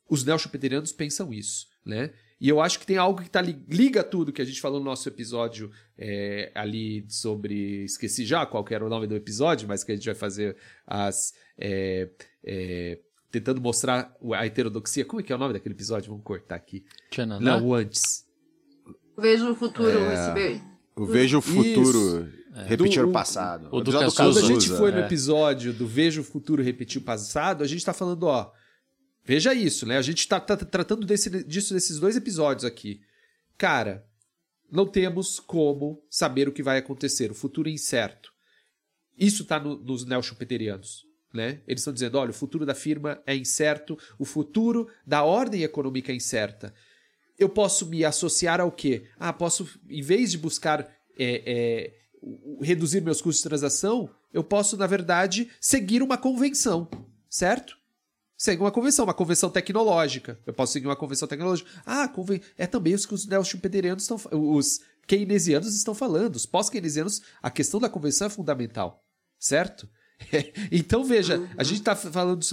Os neochupeterianos pensam isso, né? E eu acho que tem algo que tá, liga tudo que a gente falou no nosso episódio é, ali sobre. Esqueci já qual era o nome do episódio, mas que a gente vai fazer as. É, é, tentando mostrar a heterodoxia. Como é que é o nome daquele episódio? Vamos cortar aqui. Tchananã? Não, o antes. Vejo o futuro é... receber. Eu vejo o futuro é. repetir do, o passado. O, o do Quando a gente foi no é. episódio do Vejo o futuro repetir o passado, a gente tá falando, ó. Veja isso, né? A gente tá, tá tratando desse, disso nesses dois episódios aqui. Cara, não temos como saber o que vai acontecer. O futuro é incerto. Isso tá no, nos neo-schumpeterianos. Né? Eles estão dizendo: olha, o futuro da firma é incerto, o futuro da ordem econômica é incerta. Eu posso me associar ao quê? Ah, posso, em vez de buscar é, é, reduzir meus custos de transação, eu posso, na verdade, seguir uma convenção, certo? Seguir uma convenção, uma convenção tecnológica. Eu posso seguir uma convenção tecnológica. Ah, conven... é também os que os neo-schumpeterianos estão os keynesianos estão falando. Os pós-keynesianos, a questão da convenção é fundamental, certo? então veja, a gente está falando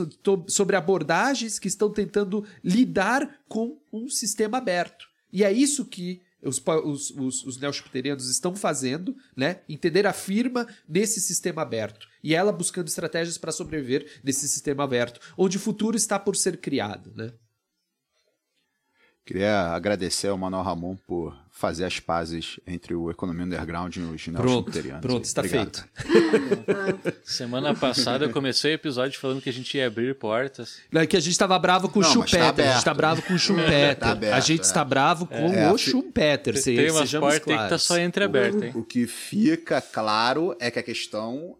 sobre abordagens que estão tentando lidar com um sistema aberto. E é isso que os, os, os, os estão fazendo, né? Entender a firma nesse sistema aberto. E ela buscando estratégias para sobreviver nesse sistema aberto, onde o futuro está por ser criado, né? Queria agradecer ao Manuel Ramon por fazer as pazes entre o Economia Underground e os neochupiterianos. Pronto, está feito. Semana passada eu comecei o episódio falando que a gente ia abrir portas. Não, é que a gente estava bravo com o Schumpeter. Tá a gente está bravo com o Schumpeter. Tá aberto, a gente está é. bravo com é, o Schumpeter. Se, tem umas portas que tá só entreaberta, hein? O, o que fica claro é que a questão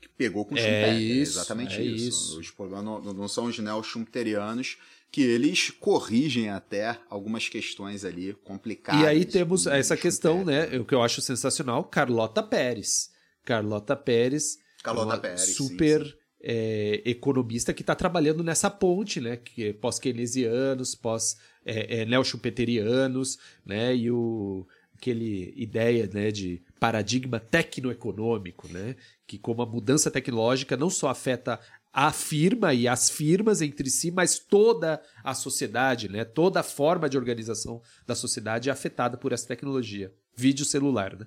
que pegou com o é Schumpeter. Isso, é exatamente é isso. isso. Os problemas não, não são os neo-schumpeterianos que eles corrigem até algumas questões ali complicadas. E aí temos essa questão, né? O que eu acho sensacional, Carlota Pérez. Carlota Pérez, Carlota Pérez super sim, sim. É, economista que está trabalhando nessa ponte, né? Que é pós-keynesianos, pós é, é, neo-schumpeterianos, né? E o aquele ideia, né, de paradigma tecnoeconômico, né? Que como a mudança tecnológica não só afeta a firma e as firmas entre si, mas toda a sociedade, né? Toda a forma de organização da sociedade é afetada por essa tecnologia. Vídeo celular, né?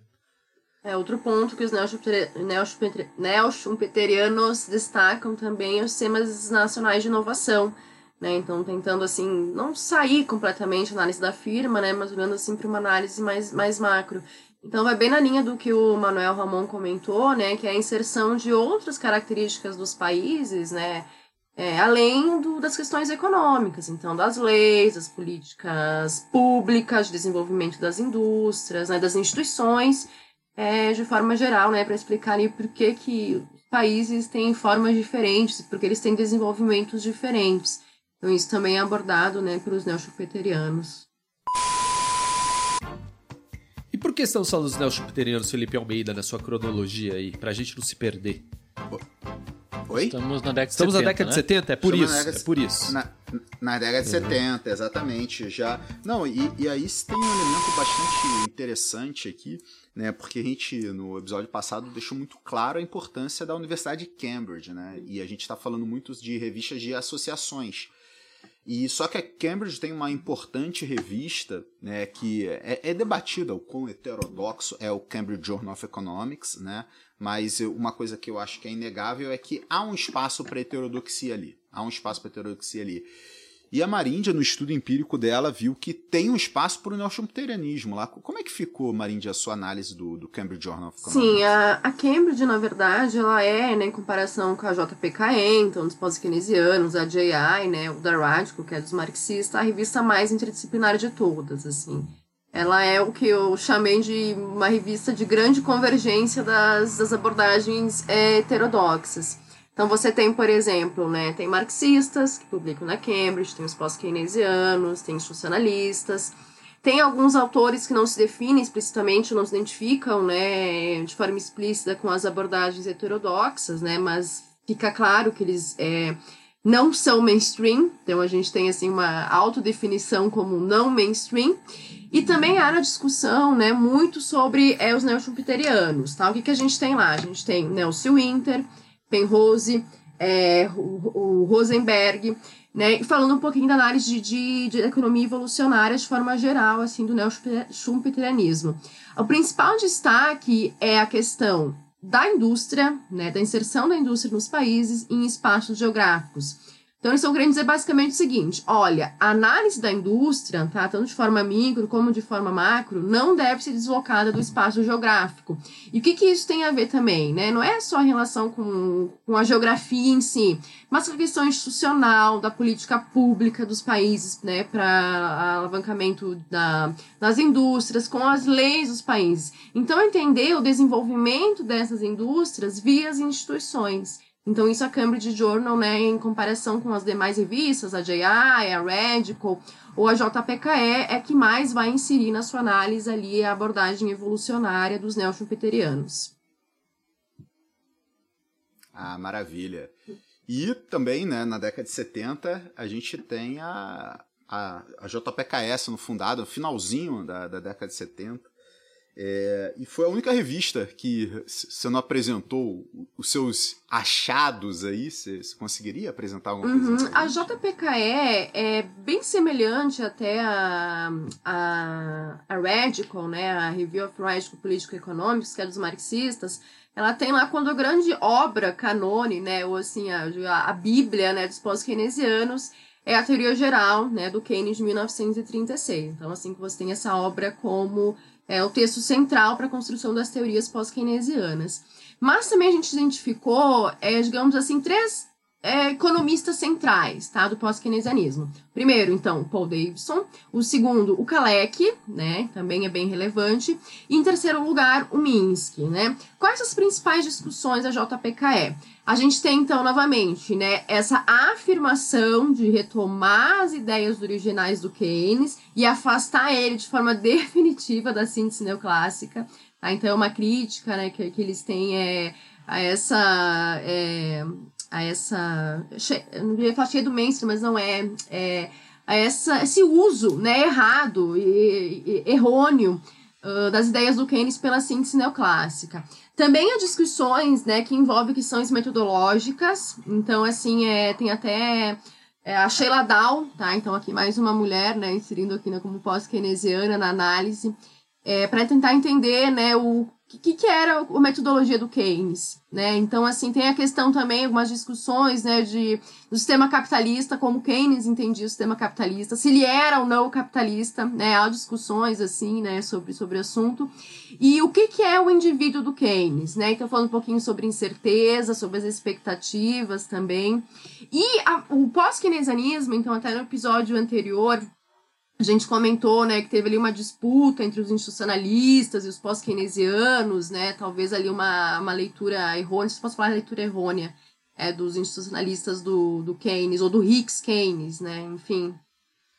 É, outro ponto que os neo-schumpeterianos destacam também é os sistemas nacionais de inovação, né? Então, tentando, assim, não sair completamente da análise da firma, né? Mas olhando, assim, para uma análise mais, mais macro. Então vai bem na linha do que o Manuel Ramon comentou, né, que é a inserção de outras características dos países, né, é, além do, das questões econômicas, então das leis, das políticas públicas, de desenvolvimento das indústrias, né, das instituições, é, de forma geral, né, para explicar ali por que, que países têm formas diferentes, porque eles têm desenvolvimentos diferentes. Então isso também é abordado, né, pelos neochupeterianos por que estão só os neochupiterianos Felipe Almeida na sua cronologia aí, pra gente não se perder? Oi? Estamos na década de Estamos 70, na década né? de 70, é por Estamos isso, é por isso. Na, na década de uhum. 70, exatamente. Já. Não, e, e aí tem um elemento bastante interessante aqui, né? Porque a gente, no episódio passado, deixou muito claro a importância da Universidade de Cambridge, né? E a gente está falando muito de revistas de associações. E só que a Cambridge tem uma importante revista, né, que é, é debatida o quão heterodoxo é o Cambridge Journal of Economics, né? Mas uma coisa que eu acho que é inegável é que há um espaço para heterodoxia ali. Há um espaço para heterodoxia ali. E a Maríndia, no estudo empírico dela, viu que tem um espaço para o neochumpterianismo lá. Como é que ficou, Maríndia, a sua análise do, do Cambridge Journal of Economics? Sim, a, a Cambridge, na verdade, ela é, né, em comparação com a JPKE, então, dos pós-keynesianos, a JI, né, o da Radical, que é dos marxistas, a revista mais interdisciplinar de todas, assim. Ela é o que eu chamei de uma revista de grande convergência das, das abordagens é, heterodoxas. Então você tem, por exemplo, né, tem marxistas que publicam na Cambridge, tem os pós-keynesianos, tem institucionalistas, tem alguns autores que não se definem explicitamente, não se identificam, né, de forma explícita com as abordagens heterodoxas, né, mas fica claro que eles é, não são mainstream, então a gente tem assim uma autodefinição como não mainstream. E também há na discussão, né, muito sobre é, os neo-schumpeterianos, tá? O que, que a gente tem lá? A gente tem Nelson Winter, Penrose, é, o, o Rosenberg. Né? Falando um pouquinho da análise de, de, de economia evolucionária de forma geral, assim, do neo-schumpeterianismo. O principal destaque é a questão da indústria, né, da inserção da indústria nos países em espaços geográficos. Então, eles estão querendo dizer basicamente o seguinte: olha, a análise da indústria, tá, tanto de forma micro como de forma macro, não deve ser deslocada do espaço geográfico. E o que, que isso tem a ver também? Né? Não é só a relação com, com a geografia em si, mas com a questão institucional, da política pública dos países né, para alavancamento da, das indústrias, com as leis dos países. Então, entender o desenvolvimento dessas indústrias via as instituições. Então, isso a Cambridge Journal, né, em comparação com as demais revistas, a JI, a Radical ou a JPKE, é que mais vai inserir na sua análise ali a abordagem evolucionária dos neoschumpeterianos. Ah, maravilha. E também, né, na década de 70, a gente tem a, a, a JPKS no fundado, finalzinho da, da década de 70, é, e foi a única revista que você não apresentou os seus achados aí. Você, conseguiria apresentar alguma uhum. coisa? A JPKE é bem semelhante até a, a, a Radical, né? A Review of Radical Political Economics, que é dos marxistas. Ela tem lá quando a grande obra canone, né? Ou assim, a, a Bíblia né, dos pós-keynesianos é a teoria geral né, do Keynes de 1936. Então, assim que você tem essa obra como é o texto central para a construção das teorias pós-keynesianas. Mas também a gente identificou, é, digamos assim, três é, economistas centrais tá, do pós-keynesianismo. Primeiro, então, Paul Davidson. O segundo, o Kalec, né, também é bem relevante. E em terceiro lugar, o Minsky. Né? Quais as principais discussões da JPKE? A gente tem, então, novamente, né, essa afirmação de retomar as ideias originais do Keynes e afastar ele de forma definitiva da síntese neoclássica. Tá? Então, é uma crítica né, que, que eles têm é, a essa... É, a essa. Não ia falar cheio do mainstream, mas não é. é a essa, esse uso né, errado e, e errôneo uh, das ideias do Keynes pela síntese neoclássica. Também há discussões né, que envolvem questões metodológicas, então, assim, é, tem até é, a Sheila Dow, tá? Então, aqui mais uma mulher, né, inserindo aqui né, como pós-keynesiana na análise, é, para tentar entender né, o que, que era a metodologia do Keynes, né? Então, assim, tem a questão também, algumas discussões, né, de, do sistema capitalista, como Keynes entendia o sistema capitalista, se ele era ou não capitalista, né? Há discussões, assim, né, sobre, sobre o assunto. E o que, que é o indivíduo do Keynes, né? Então, falando um pouquinho sobre incerteza, sobre as expectativas também. E a, o pós-keynesianismo, então, até no episódio anterior, a gente comentou, né, que teve ali uma disputa entre os institucionalistas e os pós-keynesianos, né, talvez ali uma, uma leitura errônea, se posso falar leitura errônea, é, dos institucionalistas do, do Keynes, ou do Hicks Keynes, né, enfim.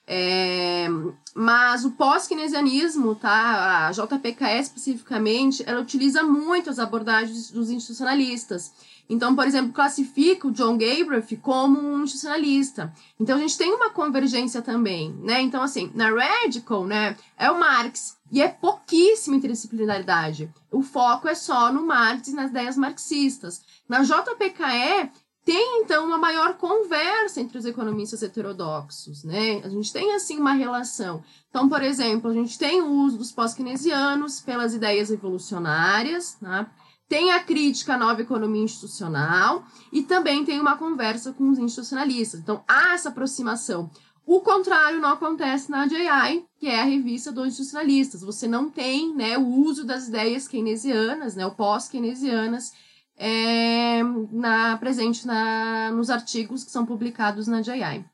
É, mas o pós-keynesianismo, tá, a JPKS especificamente, ela utiliza muito as abordagens dos institucionalistas. Então, por exemplo, classifica o John Galbraith como um institucionalista. Então, a gente tem uma convergência também, né? Então, assim, na Radical, né, é o Marx e é pouquíssima interdisciplinaridade. O foco é só no Marx e nas ideias marxistas. Na JPKE, tem então uma maior conversa entre os economistas heterodoxos, né? A gente tem assim uma relação. Então, por exemplo, a gente tem o uso dos pós-keynesianos pelas ideias evolucionárias, né? Tem a crítica à nova economia institucional e também tem uma conversa com os institucionalistas. Então, há essa aproximação. O contrário não acontece na JI, que é a revista dos institucionalistas. Você não tem né, o uso das ideias keynesianas, né, o pós-keynesianas, é, na, presente na, nos artigos que são publicados na JI.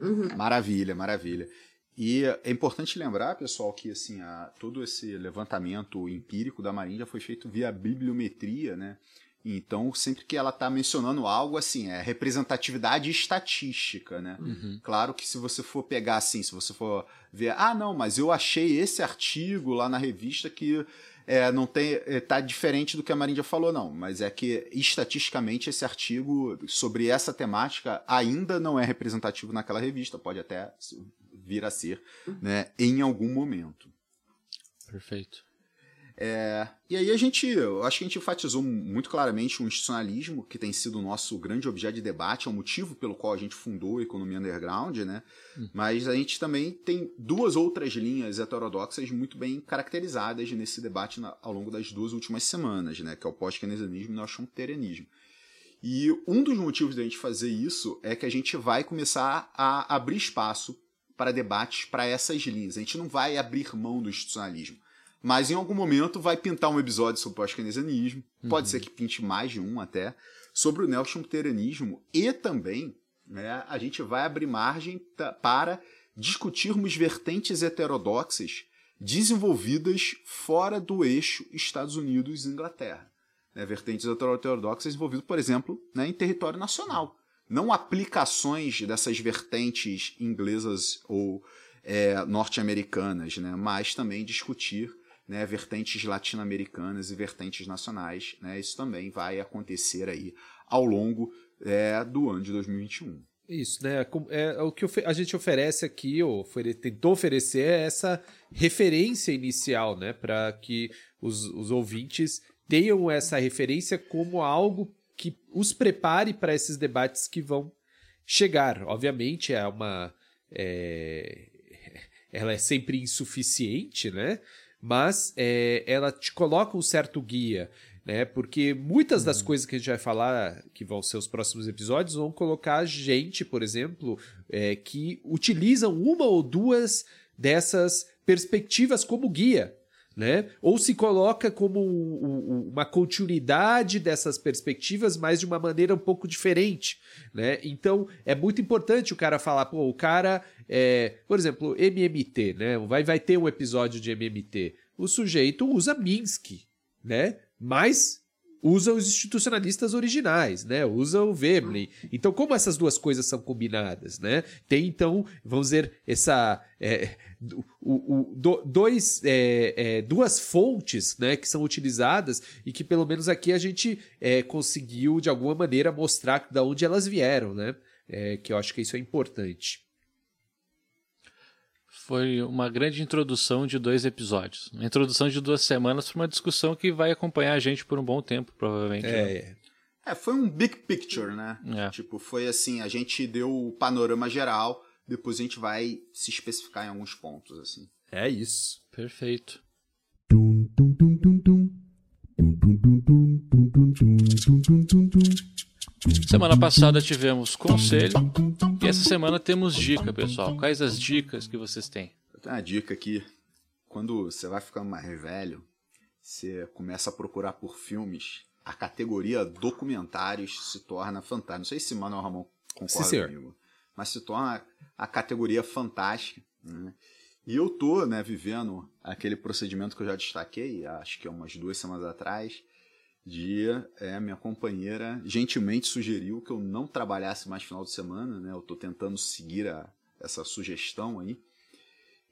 Uhum. Maravilha, maravilha. E é importante lembrar, pessoal, que assim, a, todo esse levantamento empírico da Marinha foi feito via bibliometria, né? Então, sempre que ela está mencionando algo, assim, é representatividade estatística, né? Uhum. Claro que se você for pegar assim, se você for ver, ah, não, mas eu achei esse artigo lá na revista que é, não tem é, tá diferente do que a Marinha falou, não. Mas é que estatisticamente esse artigo sobre essa temática ainda não é representativo naquela revista. Pode até vir a ser, né, em algum momento. Perfeito. É, e aí a gente, eu acho que a gente enfatizou muito claramente o institucionalismo, que tem sido o nosso grande objeto de debate, é o motivo pelo qual a gente fundou a Economia Underground, né? Hum. Mas a gente também tem duas outras linhas heterodoxas muito bem caracterizadas nesse debate na, ao longo das duas últimas semanas, né? Que é o pós-keynesianismo e o neo-schumpeterianismo. E um dos motivos da gente fazer isso é que a gente vai começar a abrir espaço para debates para essas linhas. A gente não vai abrir mão do institucionalismo mas em algum momento vai pintar um episódio sobre o pós-keynesianismo, uhum. pode ser que pinte mais de um até, sobre o neo-schumpeterianismo e também né, a gente vai abrir margem para discutirmos vertentes heterodoxas desenvolvidas fora do eixo Estados Unidos e Inglaterra. Né, vertentes heterodoxas desenvolvidas, por exemplo, né, em território nacional. Não aplicações dessas vertentes inglesas ou é, norte-americanas, né, mas também discutir né, vertentes latino-americanas e vertentes nacionais. Né, isso também vai acontecer aí ao longo é, do ano de 2021. Isso, né? É, é, o que a gente oferece aqui, ou tentou oferecer, é essa referência inicial, né? Para que os, os ouvintes tenham essa referência como algo que os prepare para esses debates que vão chegar. Obviamente, é uma. É, ela é sempre insuficiente, né? Mas é, ela te coloca um certo guia, né? Porque muitas das uhum. coisas que a gente vai falar, que vão ser os próximos episódios, vão colocar gente, por exemplo, é, que utilizam uma ou duas dessas perspectivas como guia né? Ou se coloca como uma continuidade dessas perspectivas, mas de uma maneira um pouco diferente, né? Então é muito importante o cara falar, pô, o cara, é, por exemplo, MMT, né? Vai, vai ter um episódio de MMT. O sujeito usa Minsky, né? Mas usa os institucionalistas originais, né? Usa o Veblen. Então, como essas duas coisas são combinadas, né? Tem então, vamos dizer, essa é, o, o, do, dois, é, é, duas fontes, né, que são utilizadas e que pelo menos aqui a gente é, conseguiu de alguma maneira mostrar de onde elas vieram, né? É, que eu acho que isso é importante. Foi uma grande introdução de dois episódios. Uma introdução de duas semanas para uma discussão que vai acompanhar a gente por um bom tempo, provavelmente. É, né? é. é foi um big picture, né? É. Tipo, foi assim, a gente deu o panorama geral, depois a gente vai se especificar em alguns pontos, assim. É isso. Perfeito. Semana passada tivemos conselho e essa semana temos dica, pessoal. Quais as dicas que vocês têm? Eu tenho uma dica aqui. Quando você vai ficando mais velho, você começa a procurar por filmes, a categoria documentários se torna fantástica. Não sei se Manuel Ramon concorda Sim, comigo, mas se torna a categoria fantástica. Né? E eu tô né, vivendo aquele procedimento que eu já destaquei, acho que há umas duas semanas atrás, dia, é, minha companheira gentilmente sugeriu que eu não trabalhasse mais final de semana, né? Eu estou tentando seguir a, essa sugestão aí.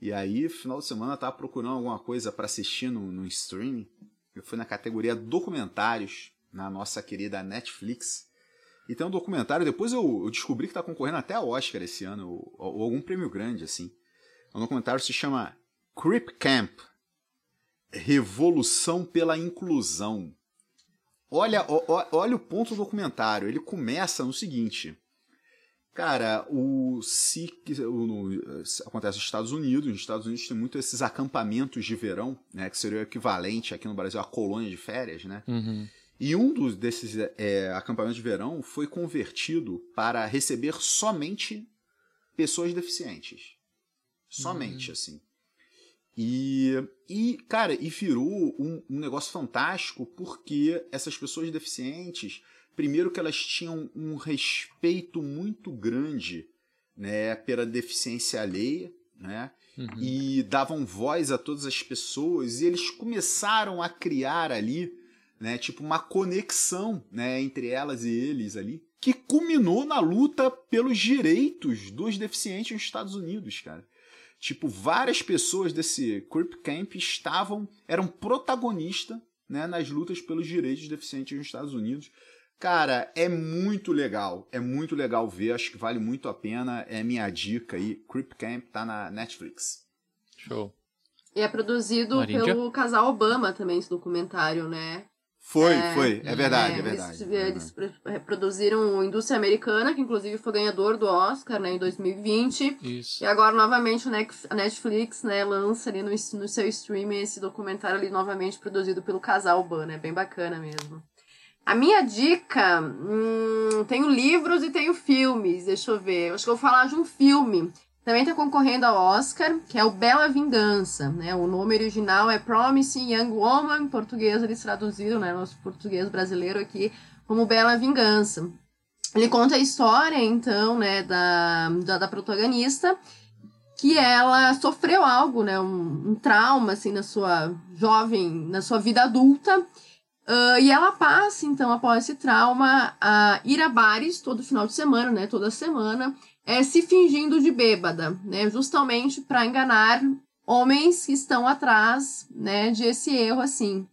E aí, final de semana, eu tava procurando alguma coisa para assistir no, no streaming. Eu fui na categoria documentários, na nossa querida Netflix. E tem um documentário, depois eu, eu descobri que está concorrendo até a Oscar esse ano, ou, ou, algum prêmio grande, assim. O documentário se chama Creep Camp Revolução pela Inclusão. Olha, olha o ponto do documentário. Ele começa no seguinte. Cara, o se acontece nos Estados Unidos, nos Estados Unidos tem muito esses acampamentos de verão, né, que seria o equivalente aqui no Brasil a colônia de férias, né? Uhum. E um dos desses é, acampamentos de verão foi convertido para receber somente pessoas deficientes. Somente, uhum. assim. E, e, cara, e virou um, um negócio fantástico porque essas pessoas deficientes, primeiro que elas tinham um respeito muito grande né, pela deficiência alheia, né? Uhum. E davam voz a todas as pessoas e eles começaram a criar ali, né, tipo uma conexão, né, entre elas e eles ali, que culminou na luta pelos direitos dos deficientes nos Estados Unidos, cara. Tipo, várias pessoas desse Creep Camp estavam, eram protagonistas né, nas lutas pelos direitos de deficientes nos Estados Unidos. Cara, é muito legal, é muito legal ver, acho que vale muito a pena, é minha dica aí. Creep Camp tá na Netflix. Show. E é produzido pelo casal Obama também, esse documentário, né? Foi, é, foi. É verdade, é, é verdade. Eles, eles produziram Indústria Americana, que inclusive foi ganhador do Oscar né, em 2020. Isso. E agora, novamente, a Netflix né, lança ali no, no seu streaming esse documentário ali novamente produzido pelo casal Obama. É bem bacana mesmo. A minha dica, hum, tenho livros e tenho filmes, deixa eu ver. Acho que eu vou falar de um filme também está concorrendo ao Oscar, que é o Bela Vingança. Né? O nome original é Promising Young Woman, em português eles traduziram, né? nosso português brasileiro aqui, como Bela Vingança. Ele conta a história, então, né, da, da, da protagonista, que ela sofreu algo, né, um, um, trauma, assim, na sua jovem, na sua vida adulta, uh, e ela passa, então, após esse trauma, a ir a bares todo final de semana, né, toda semana, é, se fingindo de bêbada, né? Justamente para enganar homens que estão atrás, né, de esse erro assim.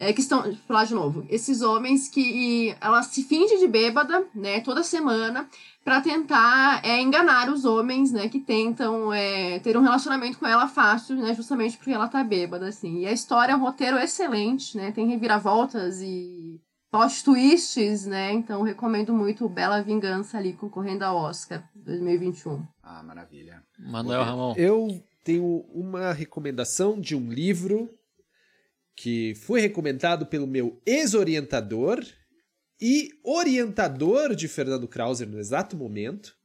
É, que estão, vou falar de novo, esses homens que ela se finge de bêbada, né, toda semana, para tentar é, enganar os homens, né, que tentam é, ter um relacionamento com ela fácil, né, justamente porque ela tá bêbada, assim. E a história é um roteiro excelente, né, tem reviravoltas e plot twists, né? Então recomendo muito Bela Vingança ali concorrendo ao Oscar 2021. Ah, maravilha. Manuel Ramon. Eu tenho uma recomendação de um livro que foi recomendado pelo meu ex-orientador e orientador de Fernando Krauser no exato momento.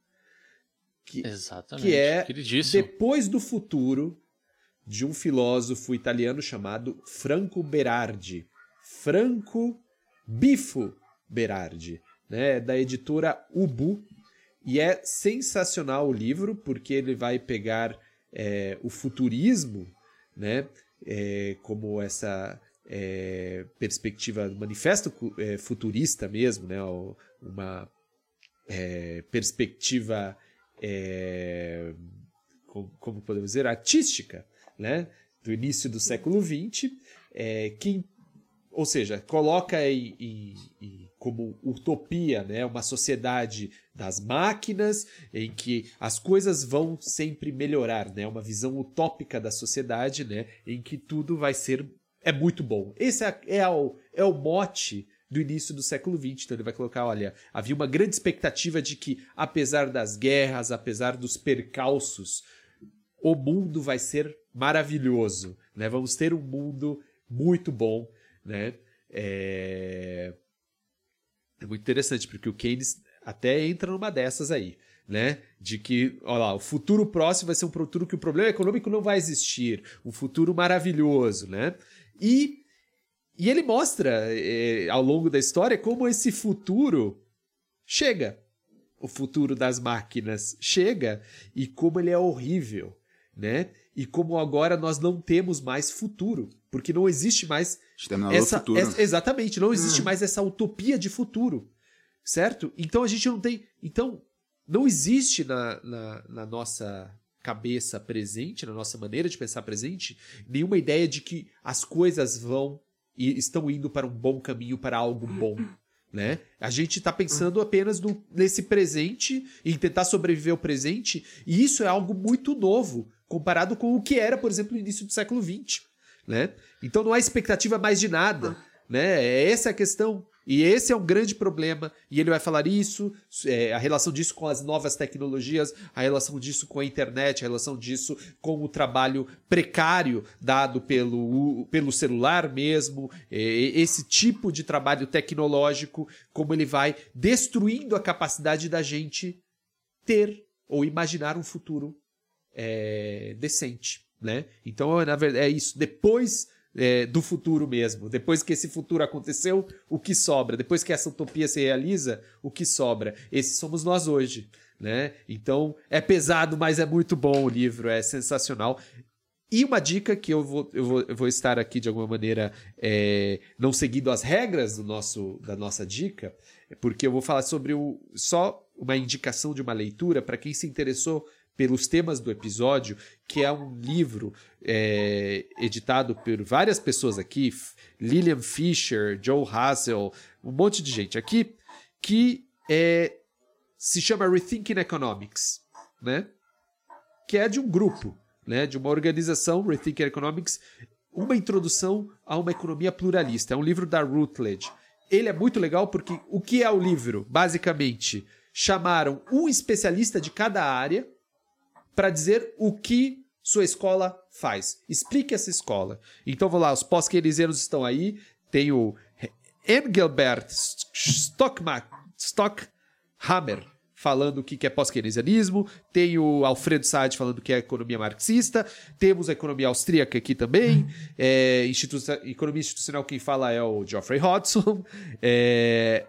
Que, Exatamente. Que é Depois do Futuro, de um filósofo italiano chamado Franco Berardi. Franco Bifo Berardi, né, da editora Ubu. E é sensacional o livro, porque ele vai pegar é, o futurismo, né, é, como essa é, perspectiva, manifesto é, futurista mesmo, né, uma é, perspectiva, é, como, como, podemos dizer, artística, né, do início do século XX, que ou seja, coloca em, em, em, como utopia né, uma sociedade das máquinas em que as coisas vão sempre melhorar, né, uma visão utópica da sociedade né, em que tudo vai ser é muito bom. Esse é, é, o, é o mote do início do século XX. Então ele vai colocar, olha, havia uma grande expectativa de que, apesar das guerras, apesar dos percalços, o mundo vai ser maravilhoso, né? Vamos ter um mundo muito bom né? É... é muito interessante, porque o Keynes até entra numa dessas aí, né? De que, olha lá, o futuro próximo vai ser um futuro que o problema econômico não vai existir, um futuro maravilhoso, né? E, e ele mostra é, ao longo da história como esse futuro chega. O futuro das máquinas chega e como ele é horrível, né? E como agora nós não temos mais futuro, porque não existe mais essa, essa, exatamente, não existe hum. mais essa utopia de futuro, certo? Então a gente não tem, então não existe na, na, na nossa cabeça presente, na nossa maneira de pensar presente, nenhuma ideia de que as coisas vão e estão indo para um bom caminho, para algo bom. Né? A gente está pensando apenas no, nesse presente, em tentar sobreviver ao presente, e isso é algo muito novo comparado com o que era, por exemplo, no início do século XX né? Então não há expectativa mais de nada, né? É essa é a questão. E esse é um grande problema. E ele vai falar isso, é, a relação disso com as novas tecnologias, a relação disso com a internet, a relação disso com o trabalho precário dado pelo, pelo celular mesmo, é, esse tipo de trabalho tecnológico, como ele vai destruindo a capacidade da gente ter ou imaginar um futuro é, decente né? Então, na verdade, é isso. Depois é, do futuro mesmo, depois que esse futuro aconteceu, o que sobra? Depois que essa utopia se realiza, o que sobra? Esses somos nós hoje, né? Então, é pesado, mas é muito bom o livro, é sensacional. E uma dica que eu vou, eu vou, eu vou estar aqui de alguma maneira é, não seguindo as regras do nosso, da nossa dica, é porque eu vou falar sobre o, só uma indicação de uma leitura para quem se interessou pelos temas do episódio, que é um livro é, editado por várias pessoas aqui, Lillian Fisher, Joe Hassel, um monte de gente aqui, que é, se chama Rethinking Economics, né? Que é de um grupo. né, de uma organização, Rethinking Economics, uma introdução a uma economia pluralista. É um livro da Routledge. Ele é muito legal porque o que é o livro? Basicamente, chamaram um especialista de cada área para dizer o que sua escola faz. Explique essa escola. Então, vamos lá, os pós-keynesianos estão aí. Tem o Engelbert Stockhammer falando o que é pós-keynesianismo, tem o Alfredo Saad falando que é economia marxista, temos a economia austríaca aqui também, é, institu economia institucional quem fala é o Geoffrey Hodgson, é,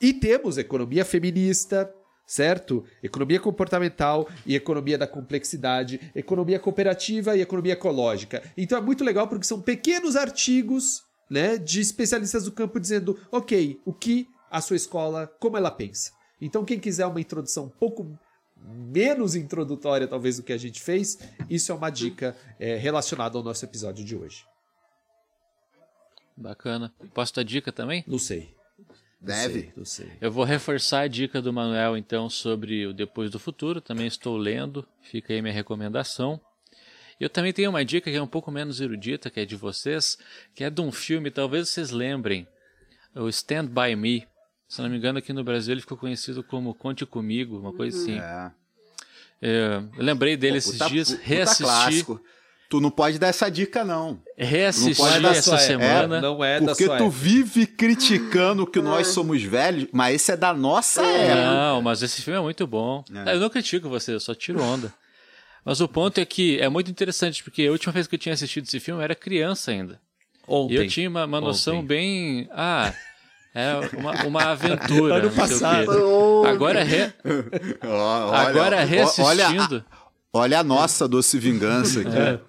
e temos economia feminista, certo? Economia comportamental e economia da complexidade, economia cooperativa e economia ecológica. Então é muito legal porque são pequenos artigos né, de especialistas do campo dizendo, ok, o que a sua escola, como ela pensa. Então, quem quiser uma introdução um pouco menos introdutória, talvez, do que a gente fez, isso é uma dica é, relacionada ao nosso episódio de hoje. Bacana. Posso dar dica também? Não sei. Deve. Não sei, não sei. Eu vou reforçar a dica do Manuel, então, sobre o Depois do Futuro. Também estou lendo, fica aí minha recomendação. Eu também tenho uma dica que é um pouco menos erudita, que é de vocês, que é de um filme, talvez vocês lembrem, o Stand By Me. Se não me engano, aqui no Brasil ele ficou conhecido como Conte Comigo, uma coisa assim. É. É, eu lembrei dele Pô, esses puta- dias, puta reassisti, clássico. Tu não pode dar essa dica, não. reassisti Não pode dar essa semana. não é da Porque sua tu época. vive criticando que nós somos velhos, mas esse é da nossa época. Não, mas esse filme é muito bom. É. Eu não critico você, eu só tiro onda. Mas o ponto é que é muito interessante, porque a última vez que eu tinha assistido esse filme eu era criança ainda. Ontem. E eu tinha uma, uma noção Ontem. bem. Ah, é uma, uma aventura. Ano não passado. Agora, re- olha, agora reassistindo. Olha, olha a nossa doce vingança aqui. É.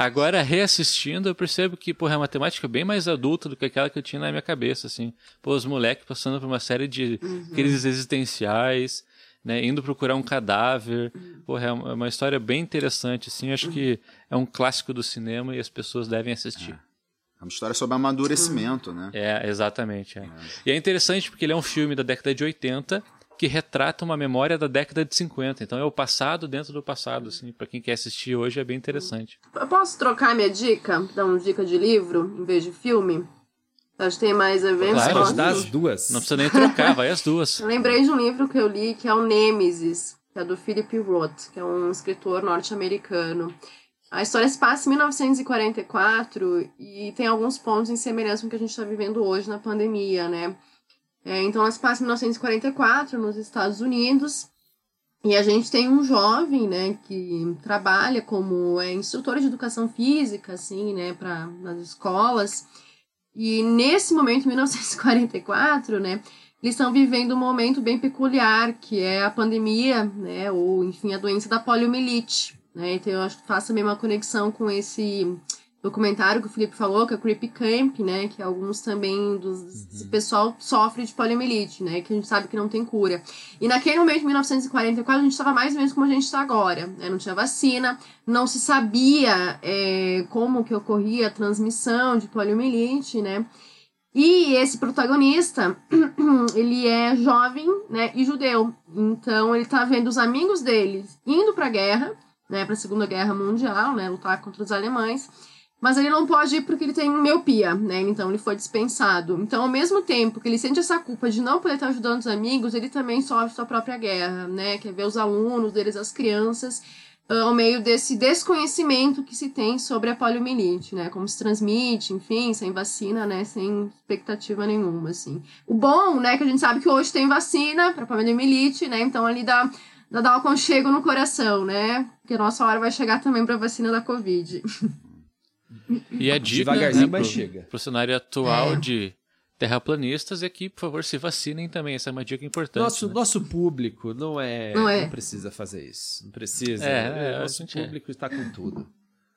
Agora, reassistindo, eu percebo que, porra, é uma temática bem mais adulta do que aquela que eu tinha na minha cabeça, assim. Pô, os moleques passando por uma série de crises existenciais, né, indo procurar um cadáver. Porra, é uma é uma história bem interessante, assim. Eu acho que é um clássico do cinema e as pessoas devem assistir. É uma história sobre amadurecimento, né? É, exatamente. é. E é interessante porque ele é um filme da década de 80 que retrata uma memória da década de 50. Então é o passado dentro do passado, assim. Pra quem quer assistir hoje é bem interessante. Eu posso trocar minha dica? Dar uma dica de livro em vez de filme? Acho que tem mais ver. Claro, dar as duas. Não precisa nem trocar, vai as duas. Eu lembrei de um livro que eu li que é o Nêmesis, que é do Philip Roth, que é um escritor norte-americano. A história se passa em 1944 e tem alguns pontos em semelhança com o que a gente está vivendo hoje na pandemia, né? É, então, ela se passa em 1944 nos Estados Unidos e a gente tem um jovem, né, que trabalha como é, instrutor de educação física, assim, né, para nas escolas. E nesse momento, em 1944, né, eles estão vivendo um momento bem peculiar, que é a pandemia, né, ou enfim, a doença da poliomielite, né? Então eu acho que faço também uma conexão com esse documentário que o Felipe falou, que é o Creepy Camp, né, que alguns também dos esse pessoal sofre de poliomielite, né, que a gente sabe que não tem cura. E naquele momento, em 1944, a gente estava mais ou menos como a gente está agora, né? Não tinha vacina, não se sabia é, como que ocorria a transmissão de poliomielite, né? E esse protagonista, ele é jovem, né, e judeu. Então ele tá vendo os amigos dele indo pra guerra, né, pra Segunda Guerra Mundial, né, lutar contra os alemães. Mas ele não pode ir porque ele tem miopia, né? Então ele foi dispensado. Então, ao mesmo tempo que ele sente essa culpa de não poder estar ajudando os amigos, ele também sofre sua própria guerra, né? Quer ver os alunos deles, as crianças, ah, ao meio desse desconhecimento que se tem sobre a poliomielite, né? Como se transmite, enfim, sem vacina, né? Sem expectativa nenhuma, assim. O bom, né, que a gente sabe que hoje tem vacina para poliomielite, né? Então ali dá, dá, um aconchego no coração, né? Porque a nossa hora vai chegar também para vacina da Covid. E a dica Devagarzinho, né, mas pro, chega. pro cenário atual É. de terraplanistas é que, por favor, se vacinem também. Essa é uma dica importante. Nosso, né? nosso público não é, Não não é. precisa fazer isso. Não precisa. É, né? é, nosso é. público está com tudo.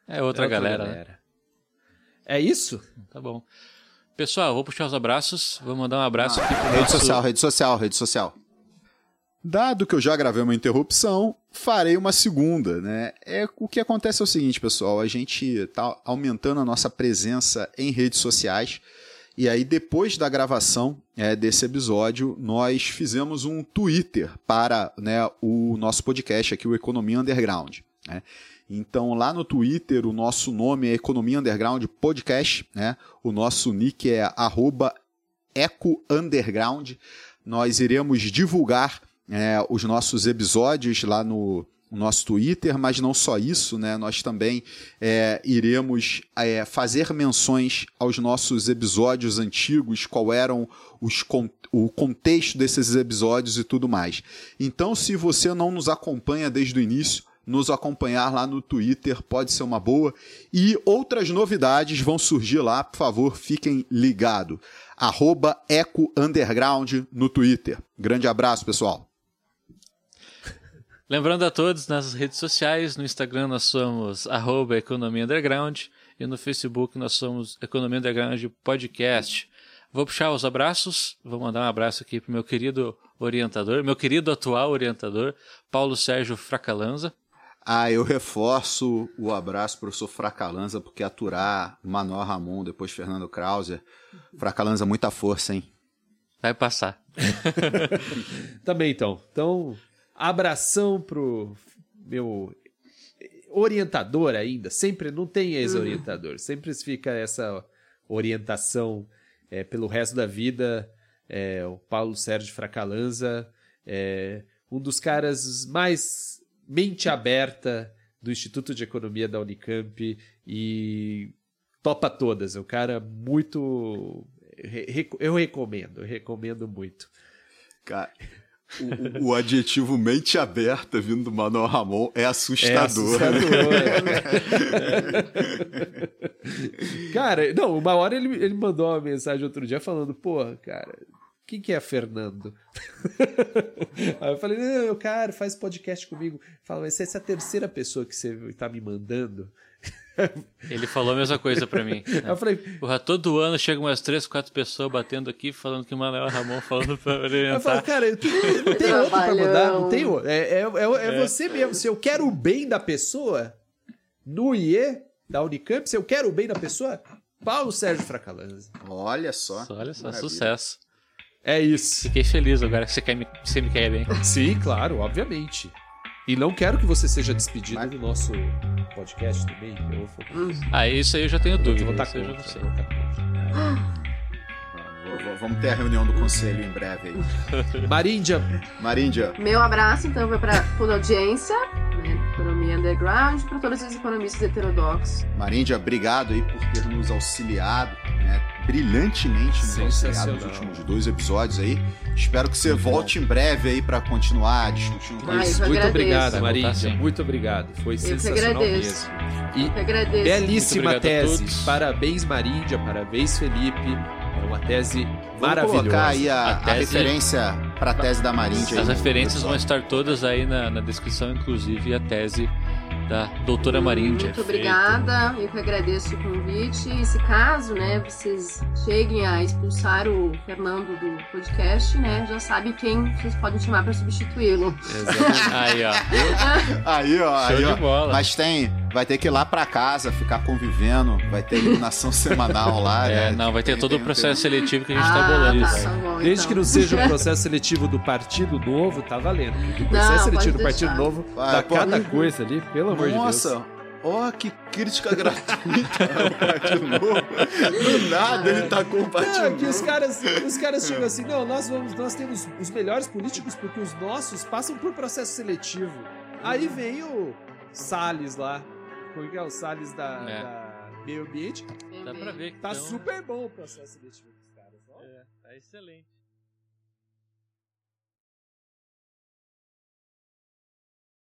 É outra, É galera, né? É isso? Tá bom. Pessoal, vou puxar os abraços. Vou mandar um abraço aqui pro Rede nosso... social, rede social, rede social. Dado que eu já gravei uma interrupção, farei uma segunda, né? É, o que acontece é o seguinte, pessoal, a gente tá aumentando a nossa presença em redes sociais. E aí, depois da gravação é, desse episódio, nós fizemos um Twitter para né, o nosso podcast aqui, o Economia Underground. né? Então, lá no Twitter, o nosso nome é Economia Underground Podcast, né? O nosso nick é ecounderground. Nós iremos divulgar é, os nossos episódios lá no, no nosso Twitter, mas não só isso, né? Nós também é, iremos é, fazer menções aos nossos episódios antigos, qual eram os, o contexto desses episódios e tudo mais. Então, se você não nos acompanha desde o início, nos acompanhar lá no Twitter pode ser uma boa. E outras novidades vão surgir lá, por favor, fiquem ligados. Arroba Eco Underground no Twitter. Grande abraço, pessoal. Lembrando a todos, nas redes sociais, no Instagram nós somos arroba Economia Underground e no Facebook nós somos Economia Underground Podcast. Vou puxar os abraços, vou mandar um abraço aqui pro meu querido orientador, meu querido atual orientador, Paulo Sérgio Fracalanza. Ah, eu reforço o abraço pro professor Fracalanza, porque aturar Manuel Ramon, depois Fernando Krauser, Fracalanza, muita força, hein? Vai passar. Também então. Então, abração pro meu orientador ainda. Sempre não tem ex-orientador. Sempre fica essa orientação é, pelo resto da vida. É, o Paulo Sérgio Fracalanza, é, um dos caras mais mente aberta do Instituto de Economia da Unicamp e topa todas. É um cara muito. Eu recomendo, eu recomendo muito. Cara, o, o, adjetivo mente aberta vindo do Manuel Ramon é assustador. É assustador. Cara, não, uma hora ele, ele mandou uma mensagem outro dia falando, porra, cara, quem que é Fernando? Aí eu falei, não, cara, faz podcast comigo. Fala, mas essa é a terceira pessoa que você tá me mandando. Ele falou a mesma coisa para mim. Né? Eu falei, Porra, todo ano chegam umas três, quatro pessoas batendo aqui falando que o Manuel Ramon falando pra orientar. Eu falo, cara, eu tenho, não tem outro pra mandar, não tem outro. É, é, é, é, você mesmo. Se eu quero o bem da pessoa, no IE da Unicamp, se eu quero o bem da pessoa, Paulo Sérgio Fracalanza. Olha só. Olha só, Maravilha. sucesso. É isso. Fiquei feliz agora que você, quer me, você me quer bem. Sim, claro, obviamente. E não quero que você seja despedido Mas... do nosso podcast também. Eu vou... Ah, isso aí eu já tenho dúvida. Eu vou estar contra, eu já não sei. Vamos ter a reunião do conselho em breve aí. Maríndia. Maríndia. Meu abraço, então, vai para toda a audiência, né, Economia Underground, para todos os economistas heterodoxos. Maríndia, obrigado aí por ter nos auxiliado, né, brilhantemente nos auxiliado nos últimos dois episódios aí. Espero que você muito volte bom. em breve aí para continuar discutindo ah, isso. Muito obrigado, Maríndia. Muito obrigado. Foi eu sensacional mesmo. E belíssima tese. Parabéns, Maríndia. Parabéns, Felipe. É uma tese Vamos maravilhosa. colocar aí a, a, tese... a referência para a tese da Maríndia. As referências vão estar todas aí na, na descrição, inclusive a tese da doutora Maríndia. Muito obrigada, eu que agradeço o convite. E se caso, né, vocês cheguem a expulsar o Fernando do podcast, né, já sabe quem vocês podem chamar para substituí-lo. aí, ó. aí, ó. Show aí, de ó. bola. Mas tem, vai ter que ir lá para casa, ficar convivendo, vai ter iluminação semanal lá. É, né? não, vai ter todo o processo seletivo que a gente tá ah, tá bolando. Tá, tá bom, Desde então. que não seja o processo seletivo do Partido Novo, tá valendo. o processo não, seletivo do Partido Novo vai, dá pode... cada coisa ali, pelo amor de Deus. Nossa, ó, oh, que crítica gratuita ao Partido Novo. Do nada ele tá com o Partido Novo. que os caras, os caras chegam assim, não, nós, vamos, nós temos os melhores políticos porque os nossos passam por processo seletivo. Aí vem o Salles lá, como é o Salles da, é. da Meio Ambiente. Dá pra ver que Tá tão... super bom o processo seletivo dos caras. Ó. É, tá excelente.